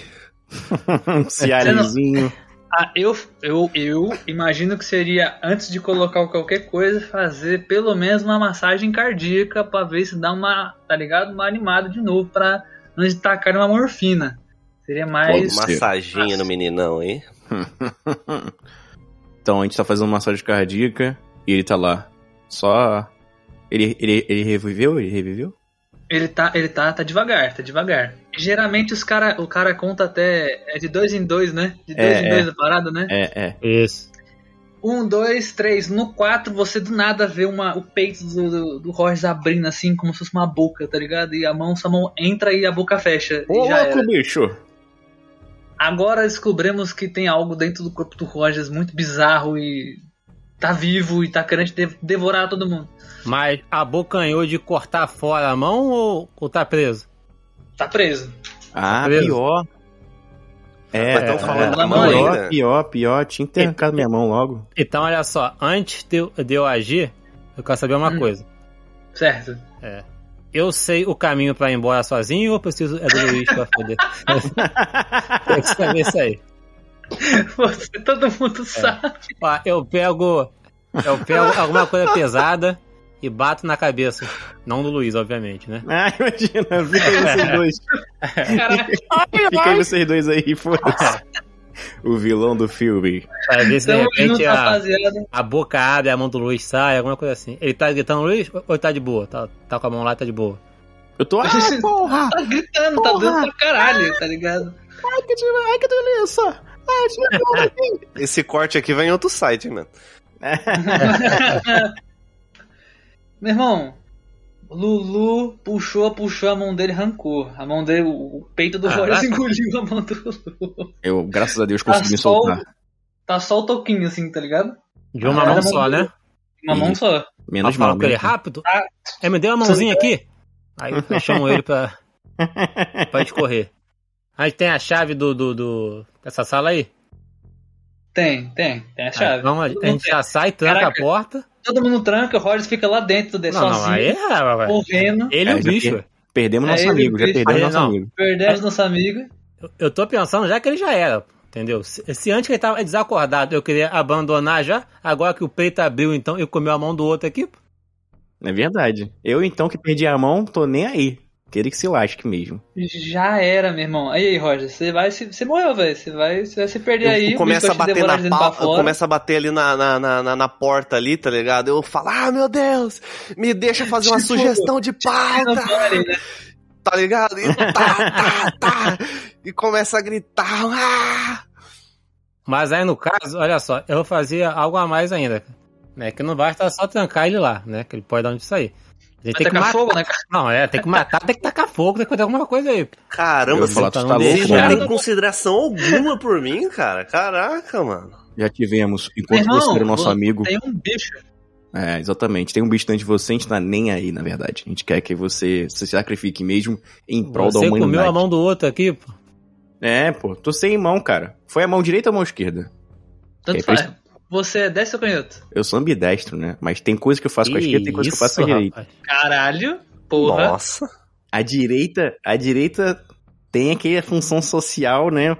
um ciarezinho. Ah, eu, eu, eu imagino que seria, antes de colocar qualquer coisa, fazer pelo menos uma massagem cardíaca pra ver se dá uma, tá ligado? Uma animada de novo pra não de tacar uma morfina. Seria mais. Ser. Massaginha no meninão, hein? Então a gente tá fazendo massagem cardíaca e ele tá lá. Só. Ele, ele, ele reviveu? Ele reviveu? Ele tá, ele tá, tá devagar, tá devagar. Geralmente os cara, o cara conta até. É de dois em dois, né? De dois É, em é. dois a parada, né? É, é. Isso. Um, dois, três. No quatro, você do nada vê uma, o peito do, do, do Rogers abrindo assim, como se fosse uma boca, tá ligado? E a mão, sua mão entra e a boca fecha. Ô, louco, bicho! Agora descobrimos que tem algo dentro do corpo do Rogers muito bizarro e tá vivo e tá querendo de- devorar todo mundo. Mas abocanhou de cortar fora a mão ou, ou tá preso? Tá preso. Ah, preso. pior. É, Mas tão falando da pior, mão pior, ainda. pior, pior. Tinha que ter arrancado minha mão logo. Então, olha só, antes de eu, de eu agir, eu quero saber uma Hum. coisa. Certo. Eu sei o caminho pra ir embora sozinho ou eu preciso é do Luiz pra foder? Tem que saber isso aí. Você, todo mundo sabe. Ó, eu pego. Eu pego alguma coisa pesada e bato na cabeça. Não do Luiz, obviamente, né? Ah, imagina, fica aí vocês dois. Caraca, Fica aí vocês dois aí, foda-se. O vilão do filme. Ver se de repente junto, a, a boca abre, a mão do Luiz sai, alguma coisa assim. Ele tá gritando Luiz ou tá de boa? Tá, tá com a mão lá e tá de boa. Eu tô. Ah, porra! Tá gritando, tá Porra. dando pra caralho, tá ligado? Ai, que, ai, que delícia! Ai, daqui. Esse corte aqui vai em outro site, mano. Meu irmão, Lulu puxou, puxou a mão dele, arrancou. A mão dele, o peito do Caraca. Rogers engoliu a mão do Lulu. Eu, graças a Deus, Tá consegui só, o- soltar. tá só o toquinho assim, tá ligado? De uma Ah, mão era só, mão né? Uma mão Isso. só. Menos falar mal. ele rápido. Ah. É, me deu uma mãozinha aqui. Aí eu chamo ele pra, pra gente correr. Aí tem a chave do, do, do- dessa sala aí. Tem, tem, tem a Aí, chave. vamos, a gente já sai, tranca Caraca. a porta. Todo mundo tranca, o Rogers fica lá dentro, de, Não, não, sozinho, aí é. Ele e É, o já bicho. per- Perdemos É nosso amigo, já perdemos nosso amigo. Perdemos nosso amigo. Eu- Eu tô pensando já que ele já era, entendeu? Se, se antes que ele tava desacordado eu queria abandonar já, agora que o peito abriu, então eu comeu a mão do outro aqui. É verdade. Eu, então, que perdi a mão, tô nem aí. Queria que se lasque mesmo. Já era, meu irmão. Aí, aí Roger, você vai se. Você morreu, velho. Você vai, você vai se perder aí. Eu começo bicho a bater na pau, começo a bater ali na, na, na, na- na porta ali, tá ligado? Eu falo, ah, meu Deus, me deixa fazer uma Tipo, sugestão de pauta, pare, né? tá ligado? E tá, tá, tá, e começa a gritar, ah! Mas aí no caso, olha só, eu fazia algo a mais ainda. Né, que não basta só trancar ele lá, né? Que ele pode dar onde sair. Tem que tacar matar. fogo, né, cara? Não, é, tem que matar, tem que tacar fogo, tem que fazer alguma coisa aí. Caramba, você, tá tá louco, você deixa. não tem consideração alguma por mim, cara? Caraca, mano. Já tivemos. Enquanto Irmão, você era o nosso amigo. Tem um bicho. É, exatamente. Tem um bicho dentro de você, a gente tá nem aí, na verdade. A gente quer que você se sacrifique mesmo em prol da Você humanidade. comeu a mão do outro aqui, pô. É, pô. Tô sem mão, cara. Foi a mão direita ou a mão esquerda? Tanto É, faz. Você é destro ou canhoto? Eu sou ambidestro, né? Mas tem coisa que eu faço com a esquerda, tem coisa que eu faço com a direita. Caralho. Porra. Nossa. A direita, a direita tem aqui a função social, né?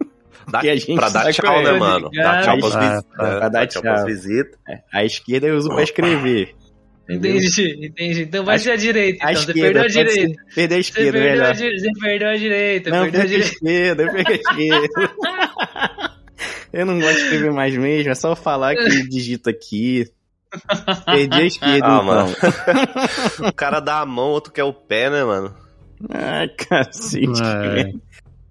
Dá, Que a gente pra dar tchau, né, mano? Dar tchau pras visitas. pra dar tchau pras tchau. visitas. A esquerda eu uso pra escrever. Entendi, entendi. Então vai A- ser a direita. A Então você esquerda, perdeu a ser- direita. Perder a Você esquerda, perdeu, a você perdeu a direita. Não, perdeu a perdi a direita. esquerda, eu perdi a esquerda. Eu não gosto de escrever mais mesmo, é só falar que digita aqui. Perdi a esquerda, Ah, então. mano. o cara dá a mão, outro quer o pé, né, mano? Ai, cacete. É.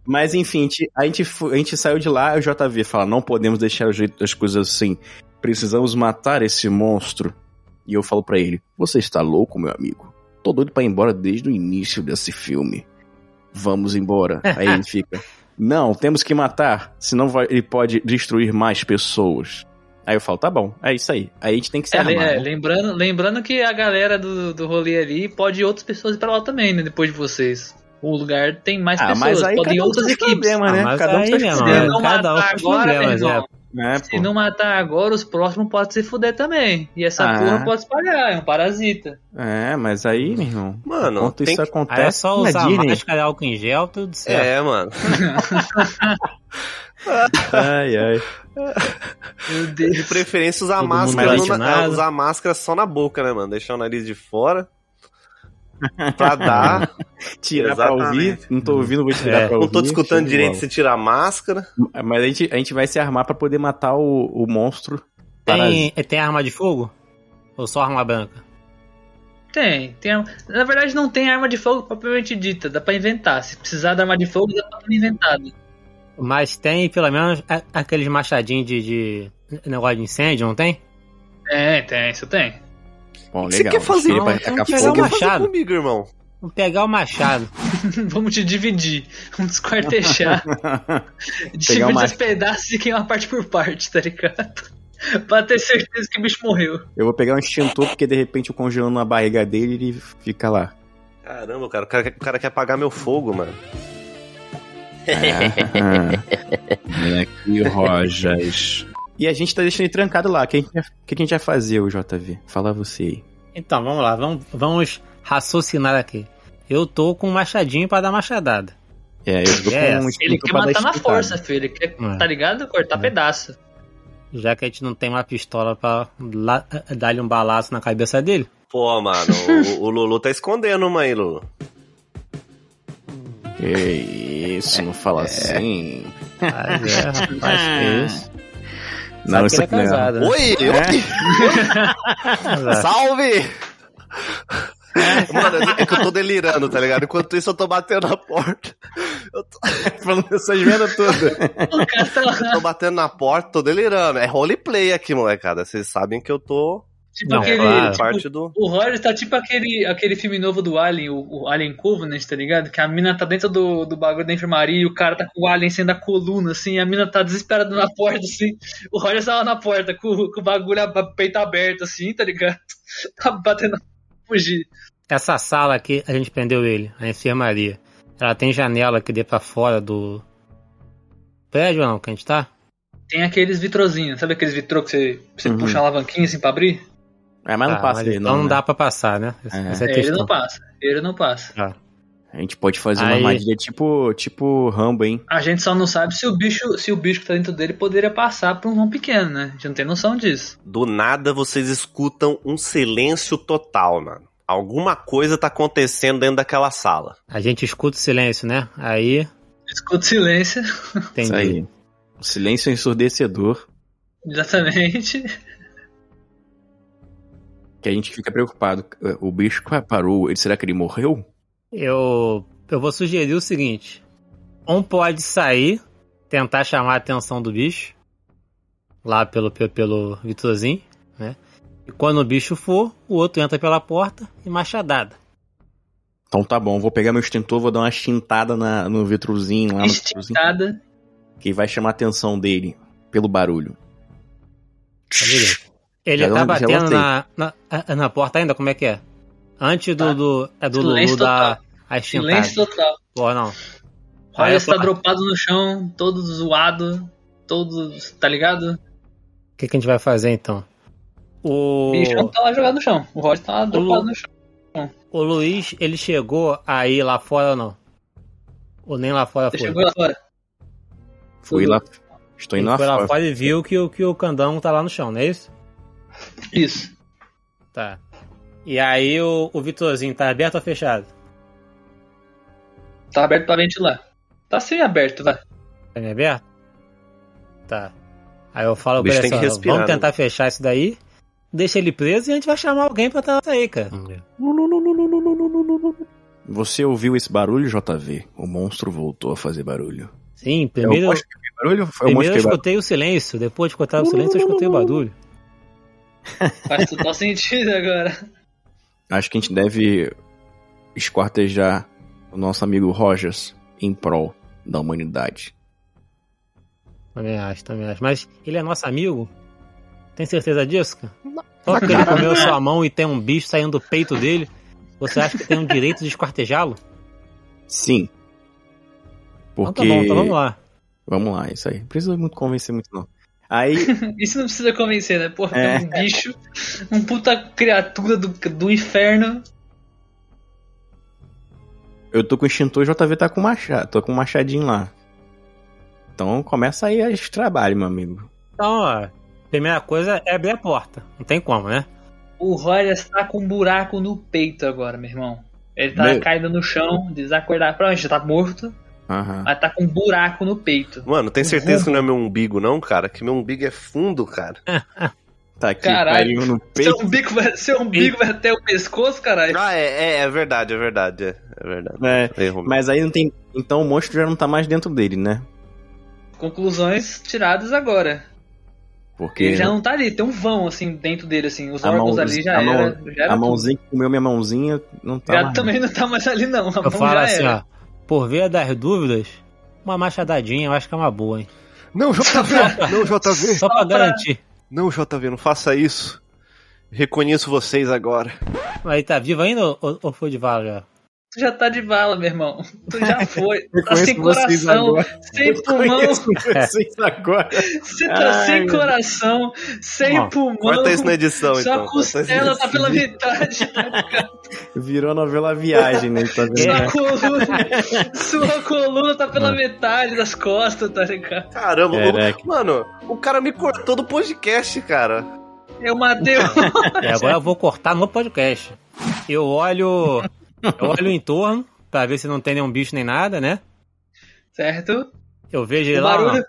Mas enfim, a gente, a, gente, fu- a gente saiu de lá, o JV fala, não podemos deixar o jeito das coisas assim. Precisamos matar esse monstro. E eu falo pra ele, você está louco, meu amigo? Tô doido pra ir embora desde o início desse filme. Vamos embora. Aí ele fica, não, temos que matar, senão vai- ele pode destruir mais pessoas. Aí eu falo, tá bom, é isso aí. Aí a gente tem que se É, armar. é, né? lembrando, lembrando que a galera do, do rolê ali pode ir outras pessoas ir pra lá também, né? Depois de vocês. O lugar tem mais Ah, pessoas, mas aí podem outras equipes. problemas, né? Ah, mas Cada um irmão, problemas. Se não Cada um agora, meu problemas, É, se não matar agora, os próximos podem se fuder também. E essa Ah. porra pode espalhar, é um parasita. É, mas aí, meu irmão, Mano, enquanto isso que... acontece, Aí é só na usar Disney- máscara, álcool em gel, tudo certo. É, mano. Ai, ai. Meu Deus. De preferência usar Todo máscara, no- vacinado. usar máscara só na boca, né, mano? Deixar o nariz de fora. Pra dar. Tirar pra Exatamente. ouvir, não tô ouvindo, vou tirar É. pra ouvir. Não tô te escutando direito se tirar a máscara. Mas a gente, a gente vai se armar pra poder matar o, o monstro. Tem, tem arma de fogo? Ou só arma branca? Tem, tem. arma- Na verdade, não tem arma de fogo propriamente dita, dá pra inventar. Se precisar de arma de fogo, dá pra ser inventado. Mas tem pelo menos aqueles machadinhos de, de negócio de incêndio, não tem? Tem, tem, isso tem. Bom, O que legal. você quer fazer? Não, que Pegar o machado. comigo, irmão? Vou pegar o machado. Vamos te dividir. Vamos desquartejar. Dividir uma- os pedaços e queimar parte por parte, tá ligado? pra ter certeza que o bicho morreu. Eu vou pegar um extintor, porque de repente eu congelando na barriga dele e ele fica lá. Caramba, cara, o cara, quer- o cara quer apagar meu fogo, mano. Vem aqui, Rojas. E a gente tá deixando ele trancado lá. O que, a gente vai- o que a gente vai fazer, o JV? Fala você aí. Então, vamos lá, vamos, vamos raciocinar aqui. Eu tô com um machadinho pra dar machadada. É, eu tô Yes. com um Ele quer matar na força, filho. Ele quer, É. tá ligado? Cortar É. pedaço. Já que a gente não tem uma pistola pra dar-lhe um balaço na cabeça dele. Pô, mano, o, o Lulu tá escondendo uma aí, Lulu. Que isso, não fala assim. Mas é, rapaz, que isso. Não, Sabe isso que aqui ele é não. casado, né? Oi, eu É? É. Salve! Mano, é que eu tô delirando, tá ligado? Enquanto isso eu tô batendo na porta. Falando essas merdas todas. Tá lá, Tô batendo na porta, tô delirando. É roleplay aqui, molecada. Vocês sabem que eu tô tipo Não, aquele. claro. tipo, parte do. O Roger tá tipo aquele, aquele filme novo do Alien, o, o Alien Covenant, tá ligado? Que a mina tá dentro do, do bagulho da enfermaria e o cara tá com o Alien sendo a coluna, assim, e a mina tá desesperada na porta, assim. O Roger tá lá na porta com, com o bagulho, a peito aberto, assim, tá ligado? Tá batendo. Fugir. Essa sala aqui, a gente prendeu ele, a enfermaria. Ela tem janela que dê pra fora do prédio ou não, que a gente tá? Tem aqueles vitrozinhos, sabe aqueles vitrô que você, você Uhum. puxa a alavanquinha assim pra abrir? É, mas não Ah, passa mas aí, então não. não né? dá pra passar, né? Essa, É. essa é É, ele não passa. Ele não passa. A gente pode fazer uma armadilha tipo, tipo Rambo, hein? A gente só não sabe se o bicho, se o bicho que tá dentro dele poderia passar pra um vão pequeno, né? A gente não tem noção disso. Do nada vocês escutam um silêncio total, mano. Alguma coisa tá acontecendo dentro daquela sala. A gente escuta o silêncio, né? Aí, Escuta o silêncio. entendi. Isso aí. O silêncio ensurdecedor Exatamente. Que a gente fica preocupado. O bicho que parou, ele, será que ele morreu? Eu, eu vou sugerir o seguinte: um pode sair, tentar chamar a atenção do bicho, lá pelo, pelo, pelo Vitorzinho, né? E quando o bicho for, o outro entra pela porta e machadada. Então tá bom, vou pegar meu extintor, vou dar uma chintada na, no vitrozinho lá no vitrozinho, Instintada. que vai chamar a atenção dele pelo barulho. Tá? Ele Já tá batendo na, na, a- na porta ainda? Como é que é? Antes do, Tá. do, é do Silêncio Lulu dar a. Silêncio total. Pô, não. O está falo- dropado no chão, todo zoado, todo. tá ligado? O que, que a gente vai fazer então? O, O bichão tá lá jogado no chão. O Roger tá lá dropado Lu- no chão. o Luiz, ele chegou aí lá fora ou não? Ou nem lá fora Você foi? chegou lá fora. Fui Tudo. lá. Estou Ele indo lá foi lá fora. fora e viu que, o- que o candango tá lá no chão, não é isso? Isso. Tá. E aí o, o Vitorzinho tá aberto ou fechado? Tá aberto pra ventilar. Tá sem aberto, vai. Tá me aberto? Tá. Aí eu falo O pra ele tem assim, respirar, vamos tentar fechar isso daí, deixa ele preso e a gente vai chamar alguém pra estar aí, cara. Você ouviu esse barulho, JV? O monstro voltou a fazer barulho. Sim, É o primeiro, que fez barulho? Foi o primeiro eu monstro que fez barulho. escutei o silêncio, depois de escutar o silêncio eu escutei o barulho. Faz total sentido agora. Acho que a gente deve esquartejar o nosso amigo Rogers em prol da humanidade. Também acho, também acho. Mas ele é nosso amigo? Tem certeza disso, cara? Só porque ele comeu sua mão e tem um bicho saindo do peito dele, você acha que tem o direito de esquartejá-lo? Sim. Então Porque. tá bom, então vamos lá. Vamos lá, isso aí. Não precisa muito convencer muito, não. Aí, Isso não precisa convencer, né? Porra, É. é um bicho, um puta criatura do, do inferno. eu tô com o extintor e o JV tá com machado. Tô com um machadinho lá. Então começa aí esse trabalho, meu amigo. Então, ó, primeira coisa é abrir a porta. Não tem como, né? O Roger está com um buraco no peito agora, meu irmão. Ele tá Meu. caído no chão, desacordado. Provavelmente já tá morto, Aham. mas tá com um buraco no peito. Mano, tem certeza que não é meu umbigo, não, cara? Que meu umbigo é fundo, cara. Tá aqui, Caralho. pariu no Seu peito. umbigo, vai, seu umbigo vai até o pescoço, caralho. Ah, é, é, é verdade, é verdade. É, é verdade. É, Erro meu. mas aí não tem. Então o monstro já não tá mais dentro dele, né? Conclusões tiradas agora. Porque Ele já não tá ali, tem um vão assim dentro dele, assim. Os A órgãos mão- ali já a mão- era. Já era a tudo. mãozinha que comeu minha mãozinha não tá. Já mais. também não tá mais ali, não. A Eu mão falo já assim, era. ó. Por via das dúvidas, uma machadadinha eu acho que é uma boa, hein? Não, JV! Não, JV! Só pra garantir. Não, JV, não faça isso. Reconheço vocês agora. Aí tá vivo ainda ou, ou foi de vala já? Tu já tá de bala, meu irmão. Tu já foi. tá sem vocês coração, sem pulmão. Reconheço vocês agora. Você tá Ai, sem coração, sem pulmão. Corta isso na edição, Sua então. Na costela tá pela metade. Virou novela Viagem, né? Tá vendo? Sua É. coluna, sua coluna tá pela metade das costas, tá ligado? Caramba, o- mano, o cara me cortou do podcast, cara. Eu matei o... E agora eu vou cortar no podcast. Eu olho. Eu olho em torno pra ver se não tem nenhum bicho nem nada, né? Certo? Eu vejo ele O lá. barulho,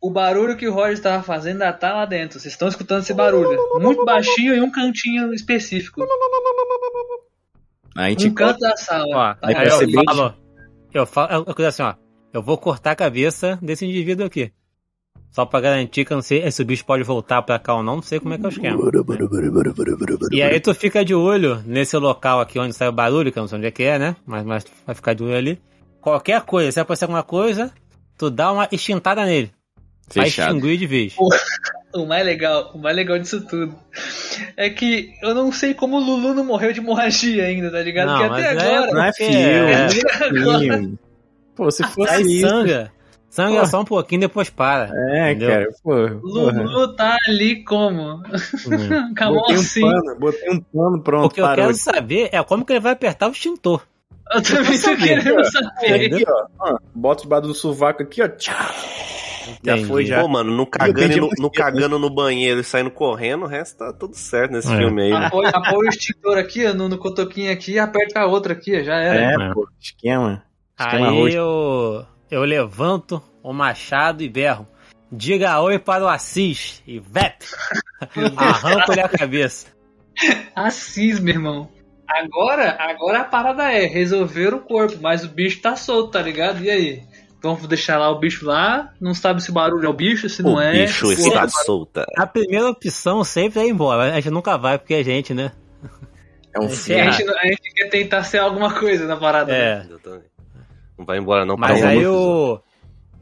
o barulho que o Roger estava fazendo ainda tá lá dentro. Vocês estão escutando esse barulho. Muito baixinho em um cantinho específico. A gente Um canto da sala. Ó, aí eu falo. Eu falo. Eu, eu digo assim, ó. eu vou cortar a cabeça desse indivíduo aqui. Só pra garantir que eu não sei se o bicho pode voltar pra cá ou não, não sei como é que é o esquema. E aí tu fica de olho nesse local aqui onde sai o barulho, que eu não sei onde é que é, né? Mas, mas vai ficar de olho ali. Qualquer coisa, se aparecer alguma coisa, tu dá uma extintada nele. Vai Fechado. extinguir de vez. O mais legal, o mais legal disso tudo é que eu não sei como o Lulu não morreu de hemorragia ainda, tá ligado? Não, Porque até mas é agora. Não é porque- filme, é, é filme. Pô, se fosse isso... sangra. Sangra Porra. só um pouquinho, depois para. É, Entendeu? cara, porra. Lulu tá ali como? Hum. Com a mão Botei um assim. pano, botei um pano, pronto, O que eu parou. quero saber é como que ele vai apertar o extintor. Eu também tô querendo saber. Aqui, ó, bota debaixo do sovaco aqui, ó. Tchau. Já foi, já. Pô, mano, no cagando, no, um no cagando no banheiro e saindo correndo, o resto tá tudo certo nesse É. filme aí. né? Apoia, apoia o extintor aqui, ó, no, no cotoquinho aqui e aperta a outra aqui, ó, já era. É, É. pô, esquema. Esquema Aí roxo. eu, eu levanto o machado e berro. Diga oi para o Assis e vep! Arranco-lhe a cabeça. Assis, meu irmão. Agora, agora a parada é resolver o corpo, mas o bicho tá solto, tá ligado? E aí? Vamos deixar lá o bicho lá, não sabe se o barulho é o bicho, se não o é. bicho se está solta. A primeira opção sempre é ir embora. A gente nunca vai porque é gente, né? É um A filme. gente, a gente quer tentar ser alguma coisa na parada. né? É. Exatamente. Não vai embora não. Mas aí eu,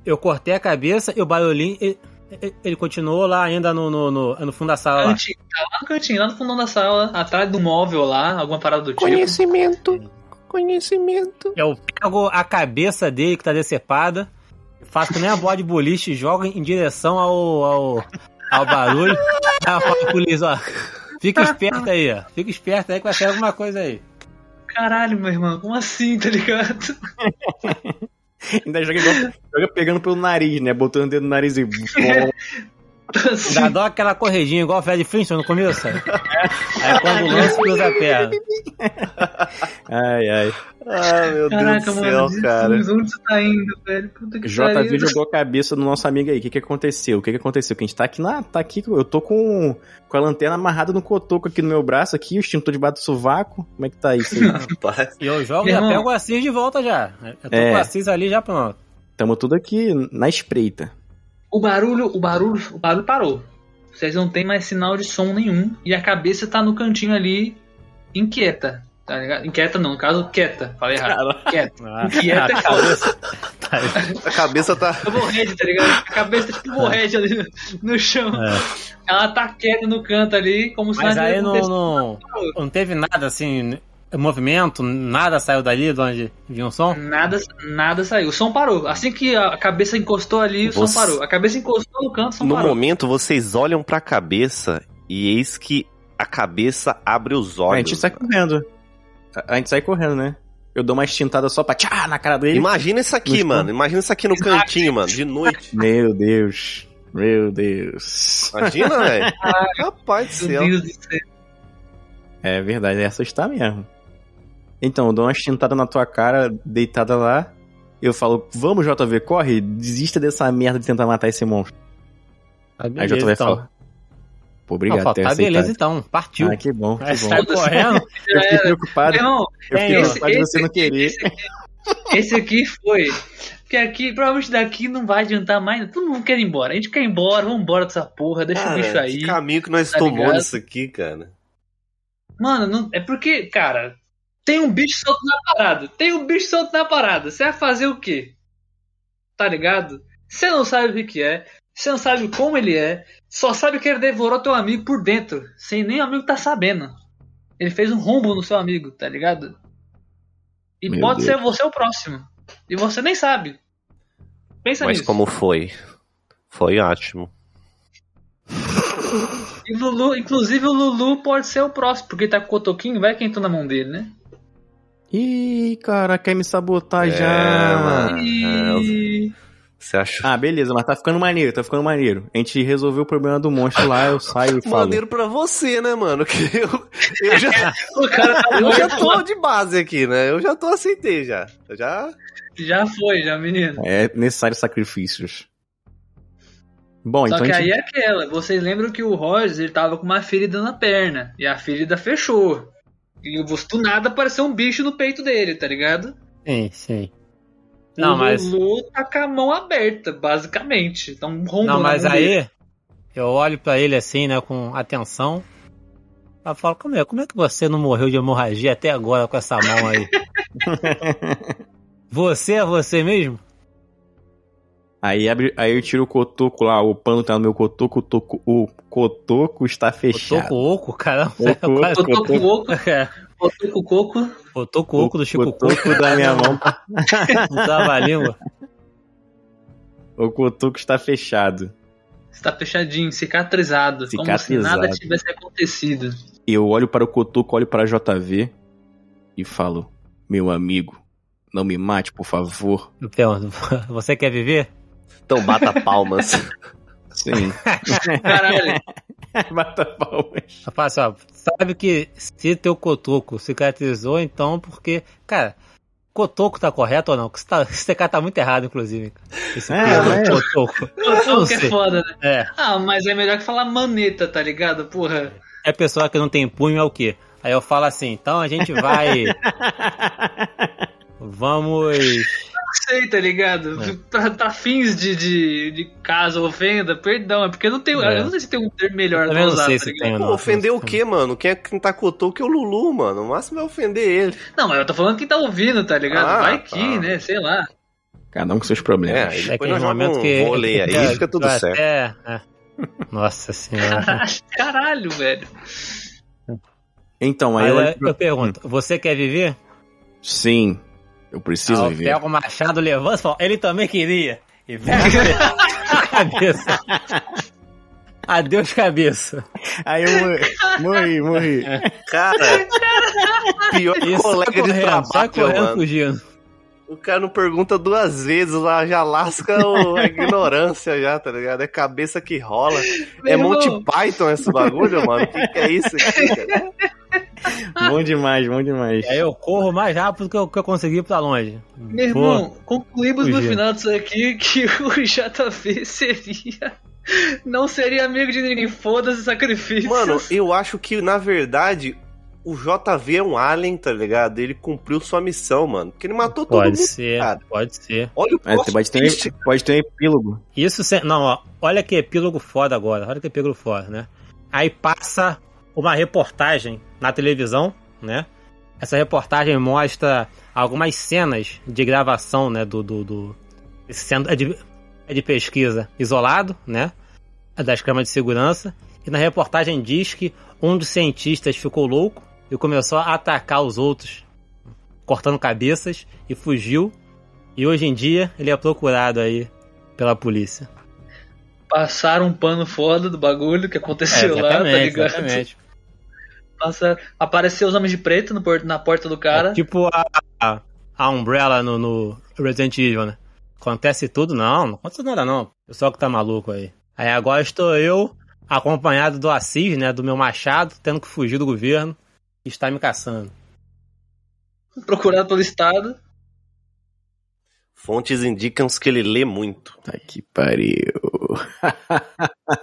eu cortei a cabeça e o barulhinho. Ele, ele- continuou lá ainda no, no, no, no fundo da sala. Lá. Cantinho, tá lá no cantinho, lá no fundo da sala, atrás do móvel lá, alguma parada do tipo. Conhecimento. Conhecimento. Eu pego a cabeça dele que tá decepada, faço que nem a bola de boliche, jogo em direção ao, ao, ao barulho. Pro Liz, ó. Fica esperto aí, ó. Fica esperto aí que vai sair alguma coisa aí. Caralho, meu irmão, como assim, tá ligado? Ainda joga, joga pegando pelo nariz, né? Botando o dedo no nariz e. Dá dó aquela corredinha igual o Fred Flintstone no começo? Aí quando lança, cruza a perna. ai, ai. Ah, meu Caraca, Deus do mano, céu, cara. Onde você tá indo, velho? Puta que JV pariu. jogou a cabeça do nosso amigo aí. O que que aconteceu? O que que aconteceu? Que a gente tá aqui na. Tá aqui, eu tô com, com a lanterna amarrada no cotoco aqui no meu braço, aqui, o extintor debaixo do sovaco. Como é que tá isso aí? Rapaz. E eu jogo e já pego o Assis de volta já. Eu tô É. com o Assis ali já pronto. Tamo tudo aqui na espreita. O barulho, o barulho, o barulho parou. Vocês não tem mais sinal de som nenhum e a cabeça tá no cantinho ali inquieta, tá ligado? Inquieta não, no caso quieta, falei errado. Quieta. Ah, Inquieta é a foda. cabeça. Tá. A cabeça tá. É borrede, tá ligado? A cabeça tá tipo borrede ali no- no chão. É. Ela tá quieta no canto ali, como se Mas aí não, tivesse não, não teve nada assim, movimento, nada saiu dali de onde vinha o som? Nada, nada saiu. O som parou. Assim que a cabeça encostou ali, o som Você- parou. A cabeça encostou no canto, o som No parou. momento, vocês olham pra cabeça e eis que a cabeça abre os A olhos. gente sai correndo. A, a gente sai correndo, né? Eu dou uma extintada só pra tchá na cara dele. Imagina isso aqui, Muito mano. Imagina isso aqui no cantinho, mano, de noite. Meu Deus. Meu Deus. Imagina, velho. Rapaz do Meu céu. Deus do céu. É verdade, é assustar mesmo. Então, eu dou uma extintada na tua cara, deitada lá. Eu falo, vamos, JV, corre, desista dessa merda de tentar matar esse monstro. Tá Aí beleza, JV então. fala, pô, obrigado Não, tá beleza então, partiu. Ah, que bom, que Aí bom. sai correndo. Eu fiquei preocupado, irmão, eu fiquei Tem, preocupado de você não querer. Esse aqui, esse aqui foi. Porque aqui, provavelmente daqui não vai adiantar mais. Todo mundo quer ir embora. A gente quer ir embora, vamos embora dessa porra, deixa Cara, o bicho aí. que caminho que nós tá tomamos nisso aqui, cara. Mano, não- é porque, cara, tem um bicho solto na parada. Tem um bicho solto na parada. Você vai fazer o quê? Tá ligado? Você não sabe o que, que é. Você não sabe como ele é. Só sabe que ele devorou teu amigo por dentro. Sem nem o amigo tá sabendo. Ele fez um rombo no seu amigo, tá ligado? E Meu pode Deus. ser você o próximo. E você nem sabe. Pensa Mas nisso. como foi? Foi ótimo. E Lulu, inclusive o Lulu pode ser o próximo, porque tá com o cotoquinho, vai que entrou na mão dele, né? Ih, cara, quer me sabotar É, já. mano. E... Você achou Ah, beleza, mas tá ficando maneiro, tá ficando maneiro. A gente resolveu o problema do monstro lá, eu saio e falo. maneiro pra você, né, mano? Que eu, eu já, O cara tá eu já tô de base aqui, né? Eu já tô aceitei já. Eu já. Já foi, já, menino. É necessário sacrifícios. Bom, Só então que a aí gente... é aquela. Vocês lembram que o Rogers ele tava com uma ferida na perna. E a ferida fechou. E você do nada apareceu um bicho no peito dele, tá ligado? Sim, sim. Não, o mas- Lulu tá com a mão aberta, basicamente. Tá um rombo Não, na mas mão dele. aí eu olho pra ele assim, né, com atenção. Eu falo, como é, como é que você não morreu de hemorragia até agora com essa mão aí? você é você mesmo? Aí, abre, aí eu tiro o cotoco lá, o pano tá no meu cotoco, o, toco- o cotoco está fechado. com o oco, caramba. Oco, quase- Botou com o oco, É, botou com o coco. eu tô com o oco do Chico o Coco, cotoco da minha mão, não trava a língua. o cotoco está fechado. Está fechadinho, cicatrizado, Como se Cicatrizado. nada tivesse acontecido. Eu olho para o cotoco, olho para a JV e falo: Meu amigo, não me mate, por favor. Pergunto, você quer viver? Então bata palmas. Sim. Caralho, Bata palmas. Assim, ó, sabe que se teu cotoco cicatrizou, então, porque, cara, cotoco tá correto ou não? Você tá, esse cara tá muito errado, inclusive. Esse É, termo, mas- cotoco. Coco é foda, né? É, Ah, mas é melhor que falar maneta, tá ligado? Porra. é pessoa que não tem punho é o quê? Aí eu falo assim, então a gente vai. Vamos. Não sei, tá ligado? É. Pra, pra fins de, de, de caso ofenda, perdão, é porque eu não tenho. É. Eu não sei se tem um termo melhor Eu pra não usar, sei tá se tem Pô, não. ofender o quê, mano? Quem é que tá cotou que é o Lulu, mano. O máximo é ofender ele. Não, mas eu tô falando quem tá ouvindo, tá ligado? Ah, Vai que, tá. né? Sei lá. Cada um com seus É, problemas. aí É depois aquele nós momento um que. vôlei aí, é, fica tudo até- certo. é. Nossa senhora. Caralho, velho. Então, aí Aí eu pra... eu pergunto, você quer viver? Sim, eu preciso eu viver. o machado, levanta e falo, ele também queria. E pega a cabeça. Adeus, cabeça. Aí eu morri, morri, morri. Cara, pior Isso, colega sai de correndo, trabalho, correndo mano. fugindo. O cara não pergunta duas vezes lá, já lasca o- a ignorância já, tá ligado? É cabeça que rola. Meu é irmão. Monty Python esse bagulho, mano? O que, que é isso aqui, cara? Bom demais, bom demais. Aí eu corro mais rápido que eu, que eu consegui ir pra longe. Meu Pô, irmão, concluímos no fugiu. final disso aqui que o JV seria. Não seria amigo de ninguém. Foda-se sacrifícios. Mano, eu acho que, na verdade, o JV é um alien, tá ligado? Ele cumpriu sua missão, mano. Porque ele matou todo Pode mundo, ser, cara. pode ser. Olha o Mas pode ter, pode ter um epílogo. Isso. Não, ó, olha que epílogo foda agora. Olha que epílogo foda, né? Aí passa uma reportagem na televisão, né? Essa reportagem mostra algumas cenas de gravação, né? Do. do, do... De, de pesquisa isolado, né? Das câmeras de segurança. E na reportagem diz que um dos cientistas ficou louco e começou a atacar os outros, cortando cabeças e fugiu. E hoje em dia ele é procurado aí pela polícia. Passaram um pano foda do bagulho que aconteceu lá, tá ligado? É, exatamente. Passa... Apareceu os homens de preto no na porta do cara. É tipo a, a, a Umbrella no, no Resident Evil, né? Acontece tudo? Não, não acontece nada não. Pessoal que tá maluco aí. Aí agora estou eu, acompanhado do Assis, né? Do meu machado, tendo que fugir do governo e está me caçando. Procurado pelo Estado. Fontes indicam que ele lê muito. Tá que pariu.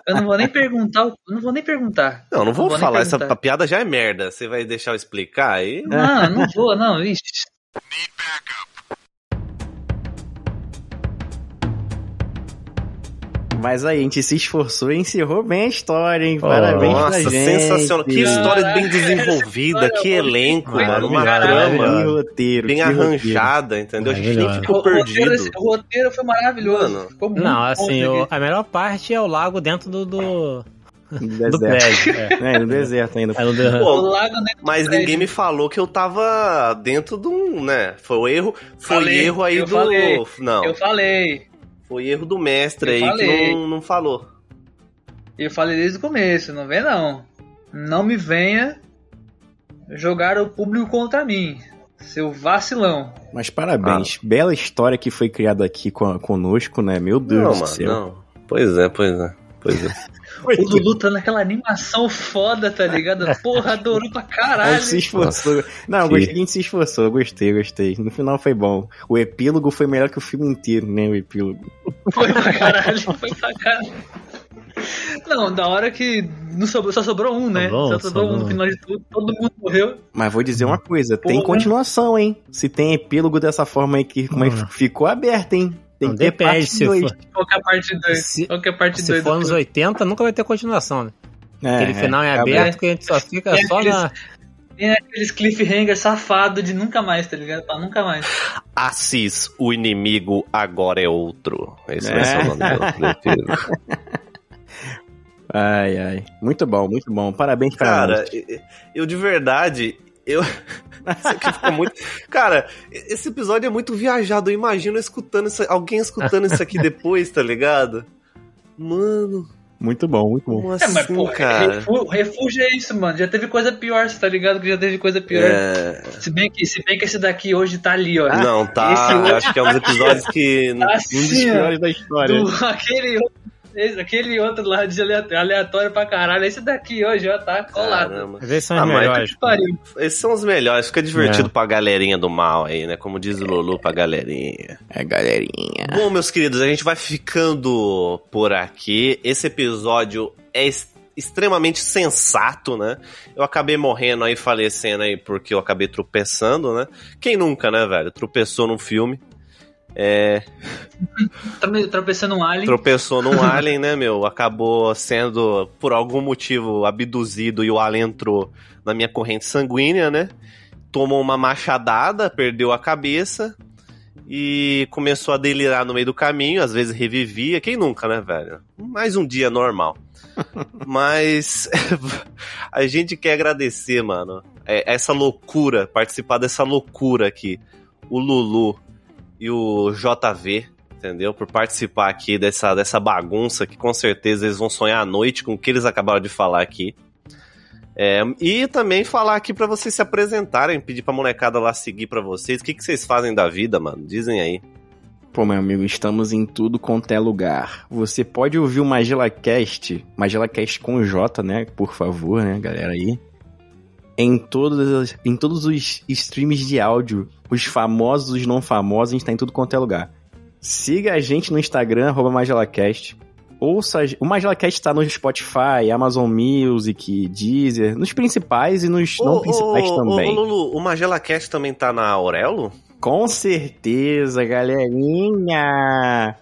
Eu não vou nem perguntar. Eu não vou nem perguntar. Não, não vou, nem falar, essa piada já é merda. Você vai deixar eu explicar aí? Não, não vou, não, ixi. Mas aí, a gente se esforçou e encerrou bem a história, hein? Parabéns pra Nossa, gente. sensacional. Que história bem desenvolvida, essa que elenco, mano. Uma trama roteiro, bem roteiro. arranjada, entendeu? A gente nem ficou roteiro, perdido. o roteiro foi maravilhoso. Mano. Ficou muito Não, bom assim, o- a melhor parte é o lago dentro do, do, No do deserto. prédio. É. É, no deserto ainda. É no de- Pô, Mas ninguém me falou que eu tava dentro de um, né? Foi o erro, foi Falei, erro aí eu do. falei, não, Eu falei. Foi erro do mestre eu aí falei. que não, não falou. Eu falei desde o começo, não vem não. Não me venha jogar o público contra mim. Seu vacilão. Mas parabéns. Bela história que foi criada aqui com, conosco, né? Meu Deus não, do mano, céu. não. Pois é, pois é. Pois é. O Lulu tá naquela animação foda, tá ligado? Porra, adorou pra A caralho. gente se esforçou. Não, eu gostei que a gente se esforçou. Gostei, gostei. No final foi bom. O epílogo foi melhor que o filme inteiro, né? O epílogo. Foi pra caralho, foi pra caralho. Não, da hora que não sobrou, só sobrou um, né? Sobrou só sobrou um sobrou no um. final de tudo. Todo mundo morreu. Mas vou dizer uma coisa, tem Porra. continuação, hein? Se tem epílogo dessa forma aí que como é que ficou aberto, hein? Tem Não que depende parte se dois. for, Qual que é a parte 2? Se- Qual que é a parte se 2? for nos 80, nunca vai ter continuação, né? É, Aquele final em acaba- aberto que a gente só fica Tem só aqueles- na. Tem aqueles cliffhanger safado de nunca mais, tá ligado? Pra nunca mais. Assis, o inimigo agora é outro. Esse vai É. ser o nome do, epílogo. Ai, ai. Muito bom, muito bom. Parabéns pra Cara, eu- eu de verdade, eu. Isso aqui ficou muito. Cara, esse episódio é muito viajado. Eu imagino escutando isso, alguém escutando isso aqui depois, tá ligado? Mano, Muito bom, muito bom. como É, assim, mas, pô, cara? refúgio é isso, mano. Já teve coisa pior, você tá ligado? Que já teve coisa pior. É... Se, bem que, se bem que esse daqui hoje tá ali, ó. Não, tá. Esse acho que é um dos episódios que. Um dos Assim, piores da história. Do, aquele, outro- esse- aquele outro lá de aleatório, aleatório pra caralho. Esse daqui hoje, ó, tá colado. Caramba. Vezes são Ah, os mas- melhores. Que. Esses são os melhores, fica divertido pra galerinha do mal aí, né? Como diz o Lulu pra galerinha. É, galerinha. Bom, meus queridos, a gente vai ficando por aqui. Esse episódio é extremamente sensato, né? Eu acabei morrendo aí, falecendo aí, porque eu acabei tropeçando, né? Quem nunca, né, velho? Tropeçou num filme. É, Tá me tropeçando um alien. tropeçou num alien, né, meu? Acabou sendo, por algum motivo, abduzido e o alien entrou na minha corrente sanguínea, né? Tomou uma machadada, perdeu a cabeça e começou a delirar no meio do caminho, às vezes revivia. Quem nunca, né, velho? Mais um dia normal. Mas a gente quer agradecer, mano, é- essa loucura, participar dessa loucura aqui. O Lulu e o JV, entendeu? Por participar aqui dessa, dessa bagunça que com certeza eles vão sonhar à noite com o que eles acabaram de falar aqui. É, e também falar aqui pra vocês se apresentarem, pedir pra molecada lá seguir pra vocês. O que, que vocês fazem da vida, mano? Dizem aí. Pô, meu amigo, estamos em tudo quanto é lugar. Você pode ouvir o MagelaCast, MagelaCast com J, né? Por favor, né, galera aí. Em todos, em todos os streams de áudio, os famosos, os não famosos, a gente tá em tudo quanto é lugar. Siga a gente no Instagram, arroba MagelaCast. Ouça, o MagelaCast tá no Spotify, Amazon Music, Deezer, nos principais e nos não Ô, principais ô, também. Ô, Lulu, o Magela Cast também tá na Aurelo? Com certeza, galerinha!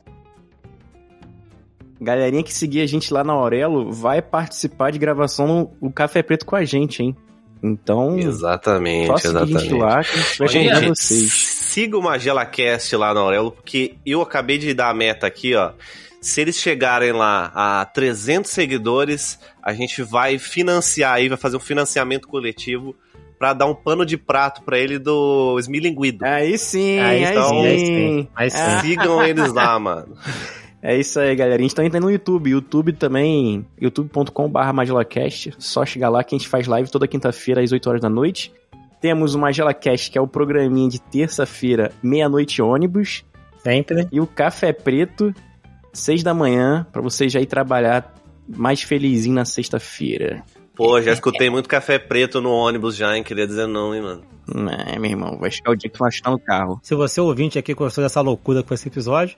Galerinha que seguir a gente lá na Aurelo vai participar de gravação no o Café Preto com a gente, hein? Então, Exatamente, só seguir a gente exatamente. lá que a gente vai Gente, convidar Gente, vocês. siga o Magela Cast lá na Aurelo, porque eu acabei de dar a meta aqui, ó. Se eles chegarem lá a 300 seguidores, a gente vai financiar aí, vai fazer um financiamento coletivo pra dar um pano de prato pra ele do Esmilinguido. Aí sim, aí, Aí então, sim. Aí sim. Aí sim. Sigam eles lá, mano. É isso aí, galera. A gente tá entrando no YouTube. YouTube também, youtube.com.br MagelaCast. Só chegar lá que a gente faz live toda quinta-feira às 8 horas da noite. Temos o MagelaCast, que é o programinha de terça-feira, meia-noite ônibus. Sempre. E o Café Preto, 6 da manhã, pra você já ir trabalhar mais felizinho na sexta-feira. Pô, já escutei muito café preto no ônibus já, hein? Queria dizer não, hein, mano. É, meu irmão, vai chegar o dia que tu vai estar no carro. Se você ouvinte aqui gostou dessa loucura com esse episódio,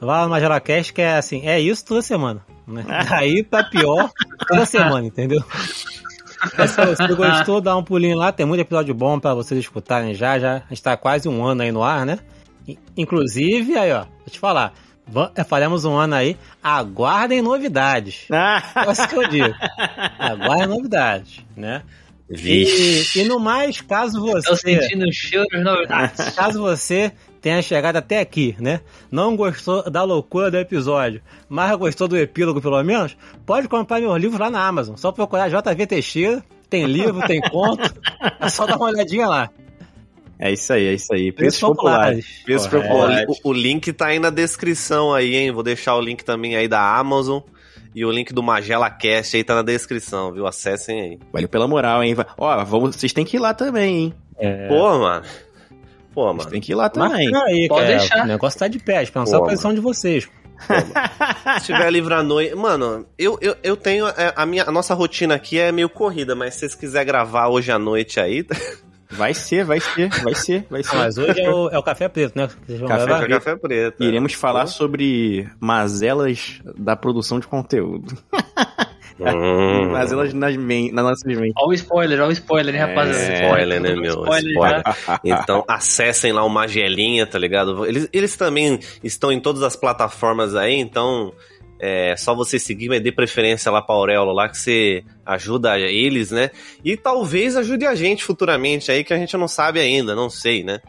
vá lá no MagelaCast que é assim, é isso toda semana. Né? Aí tá pior toda semana, entendeu? Mas se você gostou, dá um pulinho lá, tem muito episódio bom pra vocês escutarem já, já. A gente tá quase um ano aí no ar, né? Inclusive, aí ó, vou te falar, é, faremos um ano aí, aguardem novidades. É isso que eu digo. Aguardem novidades, né? E, e no mais, caso Tô você... sentindo o cheiro das novidades. Caso você tenha chegado até aqui, né? Não gostou da loucura do episódio, mas gostou do epílogo pelo menos, pode comprar meus livros lá na Amazon. Só procurar JV Teixeira, tem livro, tem conto, é só dar uma olhadinha lá. É isso aí, é isso aí. Preços populares. Preço Correto. popular. O, o link tá aí na descrição aí, hein? Vou deixar o link também aí da Amazon. E o link do Magela Cast aí tá na descrição, viu? Acessem aí. Valeu pela moral, hein? Ó, vamos, vocês têm que ir lá também, hein? É, Pô, mano. Pô, Vocês mano. têm que ir lá também. Aí, Pode cara. deixar. O negócio tá de pé, pensar a Pô, posição de vocês. Se tiver livre à noite. Mano, eu, eu, eu tenho. é, A, minha, a nossa rotina aqui é meio corrida, mas se vocês quiserem gravar hoje à noite aí. Vai ser, vai ser, vai ser, vai Ah, ser. mas hoje é o, é o café preto, né? Vocês Café levar? Café, café preto. Iremos falar Pô. sobre mazelas da produção de conteúdo. Hum. Mazelas nas, men nas nossas mentes. Olha o spoiler, olha o spoiler, hein, É, rapaziada. Spoiler, né, meu? Spoiler, Spoiler. já. Então, acessem lá o Magelinha, tá ligado? Eles, eles também estão em todas as plataformas aí, então é só você seguir, mas dê preferência lá pra Aurelo lá, que você ajuda eles, né? E talvez ajude a gente futuramente aí, que a gente não sabe ainda, não sei, né?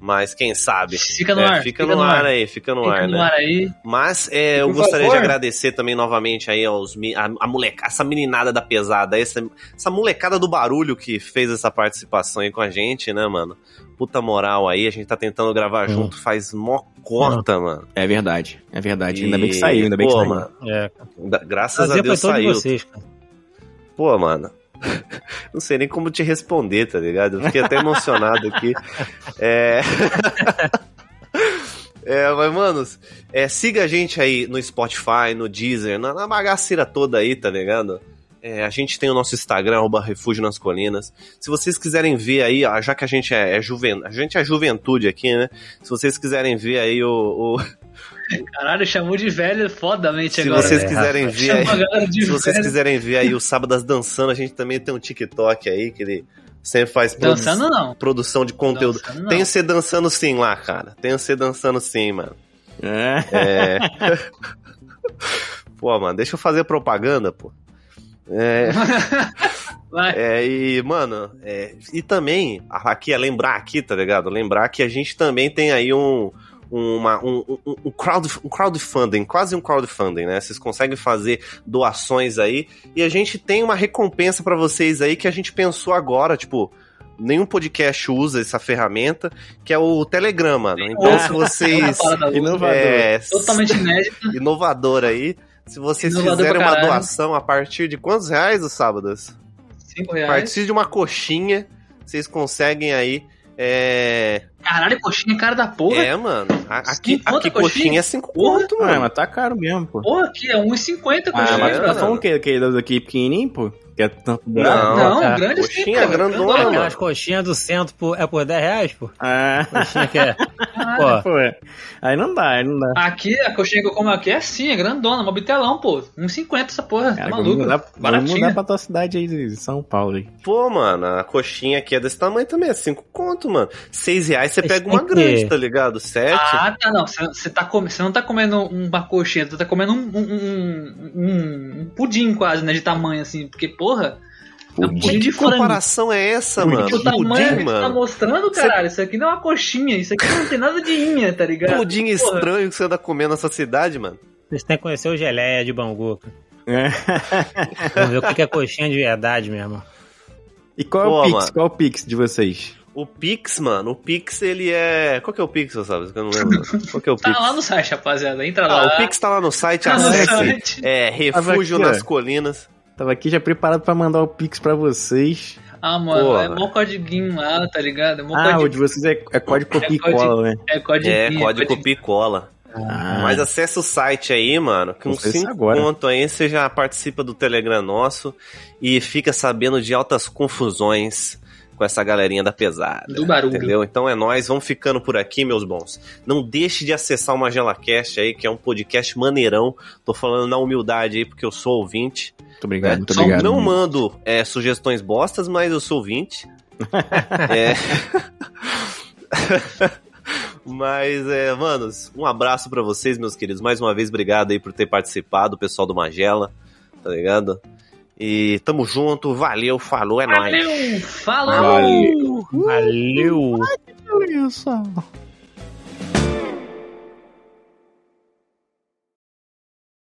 Mas quem sabe? Fica no É, ar. fica, no ar, aí, fica no Fica ar, no né? ar aí. Mas é, eu gostaria favor. de agradecer também novamente aí aos a, a moleca, essa meninada da pesada, essa, essa molecada do barulho que fez essa participação aí com a gente, né, mano? Puta moral aí, a gente tá tentando gravar Hum. junto faz mó cota, mano. É verdade, é verdade. E, Ainda bem que saiu, ainda bem pô, que saiu. Mano, É, graças prazer a Deus saiu. vocês, cara. Pô, mano. Não sei nem como te responder, tá ligado? Eu fiquei até emocionado aqui. É. É, mas, manos, é, siga a gente aí no Spotify, no Deezer, na, na bagaceira toda aí, tá ligado? É, a gente tem o nosso Instagram, arroba Refúgio nas Colinas. Se vocês quiserem ver aí, ó, já que a gente é, é juven... a gente é juventude aqui, né? Se vocês quiserem ver aí o. o- Caralho, chamou de velho fodamente Se agora. vocês É, quiserem ver aí. Se vocês velho. quiserem ver aí o Sábadas Dançando, a gente também tem um TikTok aí, que ele sempre faz produ- Dançando produção de conteúdo. Dançando. Tem você dançando sim lá, cara. Tem você dançando sim, mano. É. É. pô, mano, deixa eu fazer propaganda, pô. É, é, e, mano, é, e também, aqui, é lembrar aqui, tá ligado? Lembrar que a gente também tem aí um, uma, um, um, um, crowd, um crowdfunding, quase um crowdfunding, né? Vocês conseguem fazer doações aí e a gente tem uma recompensa pra vocês aí que a gente pensou agora, tipo, nenhum podcast usa essa ferramenta, que é o Telegram, mano. Então, se vocês. Inovador. É, Totalmente inédito. inovador aí. Se vocês Inovador fizerem uma doação a partir de quantos reais os sábados? Cinco A reais. partir de uma coxinha, vocês conseguem aí. É, Caralho, coxinha cara da porra. é mano. a- Aqui, aqui coxinha? coxinha é 5 Porra. conto, Ah, mano. mas tá caro mesmo, pô. Porra, aqui é 1,50 Ah, coxinha. mas tu tá falando que das aqui pequenininho, pô? Que é tanto Não, Não, é. grande sim, Coxinha pô, grandona, grandona. mano. Aquelas coxinhas do centro por, é por 10 reais, pô. Ah, Coxinha que é. Caralho. Pô, pô. é. Aí não dá, aí não dá. Aqui, a coxinha que eu como aqui é assim, é grandona, mó bitelão, pô. 1,50 essa porra, tá Cara, vamos maluco. mudar, vamos Baratinha. mudar pra tua cidade aí de São Paulo aí. Pô, mano, a coxinha aqui é desse tamanho também, é 5 conto, mano. 6 reais você pega uma grande, tá ligado? 7. Ah, tá, não. Você tá você não tá comendo uma coxinha, você tá comendo um, um, um, um- um pudim quase, né? De tamanho, assim. Porque, porra, é um pudim de que comparação é essa, Pudim. mano? O tamanho que Pudim, você tá mano. mostrando, caralho, isso aqui não é uma coxinha, isso aqui não tem nada de inha, tá ligado? Pudim Porra. estranho que você anda comendo nessa cidade, mano. vocês têm que conhecer o geleia de Bangu. É. Vamos ver o que que é coxinha de verdade mesmo. E qual é Pô, o Pix? mano. Qual é o Pix de vocês? O Pix, mano, o Pix ele é. Qual que é o Pix, sabe? Eu não lembro. Qual que é o Pix? Tá lá no site, rapaziada. Entra Ah, lá. o Pix tá lá no site, Tá no acesse. site. É, Refúgio nas. Colinas. Tava aqui já preparado pra mandar o Pix pra vocês. Ah, mano, Porra. é mó codiguinho lá, tá ligado? É Ah, o de vocês é, é código copia e código. cola, né? É código. É, código Picola. Ah, Mas acessa o site aí, mano, isso 5 agora. conto aí você já participa do Telegram nosso e fica sabendo de altas confusões com essa galerinha da pesada. Do barulho. Entendeu? Então é nóis, vamos ficando por aqui, meus bons. Não deixe de acessar o MagelaCast aí, que é um podcast maneirão. Tô falando na humildade aí, porque eu sou ouvinte. Muito obrigado, né? muito Só obrigado. não amigo. mando é, sugestões bostas, mas eu sou ouvinte. é. Mas, é, manos, um abraço pra vocês, meus queridos. Mais uma vez, obrigado aí por ter participado, o pessoal do Magela, tá ligado? E tamo junto, valeu, falou, é nóis. Valeu! Falou! Valeu. Valeu! Só.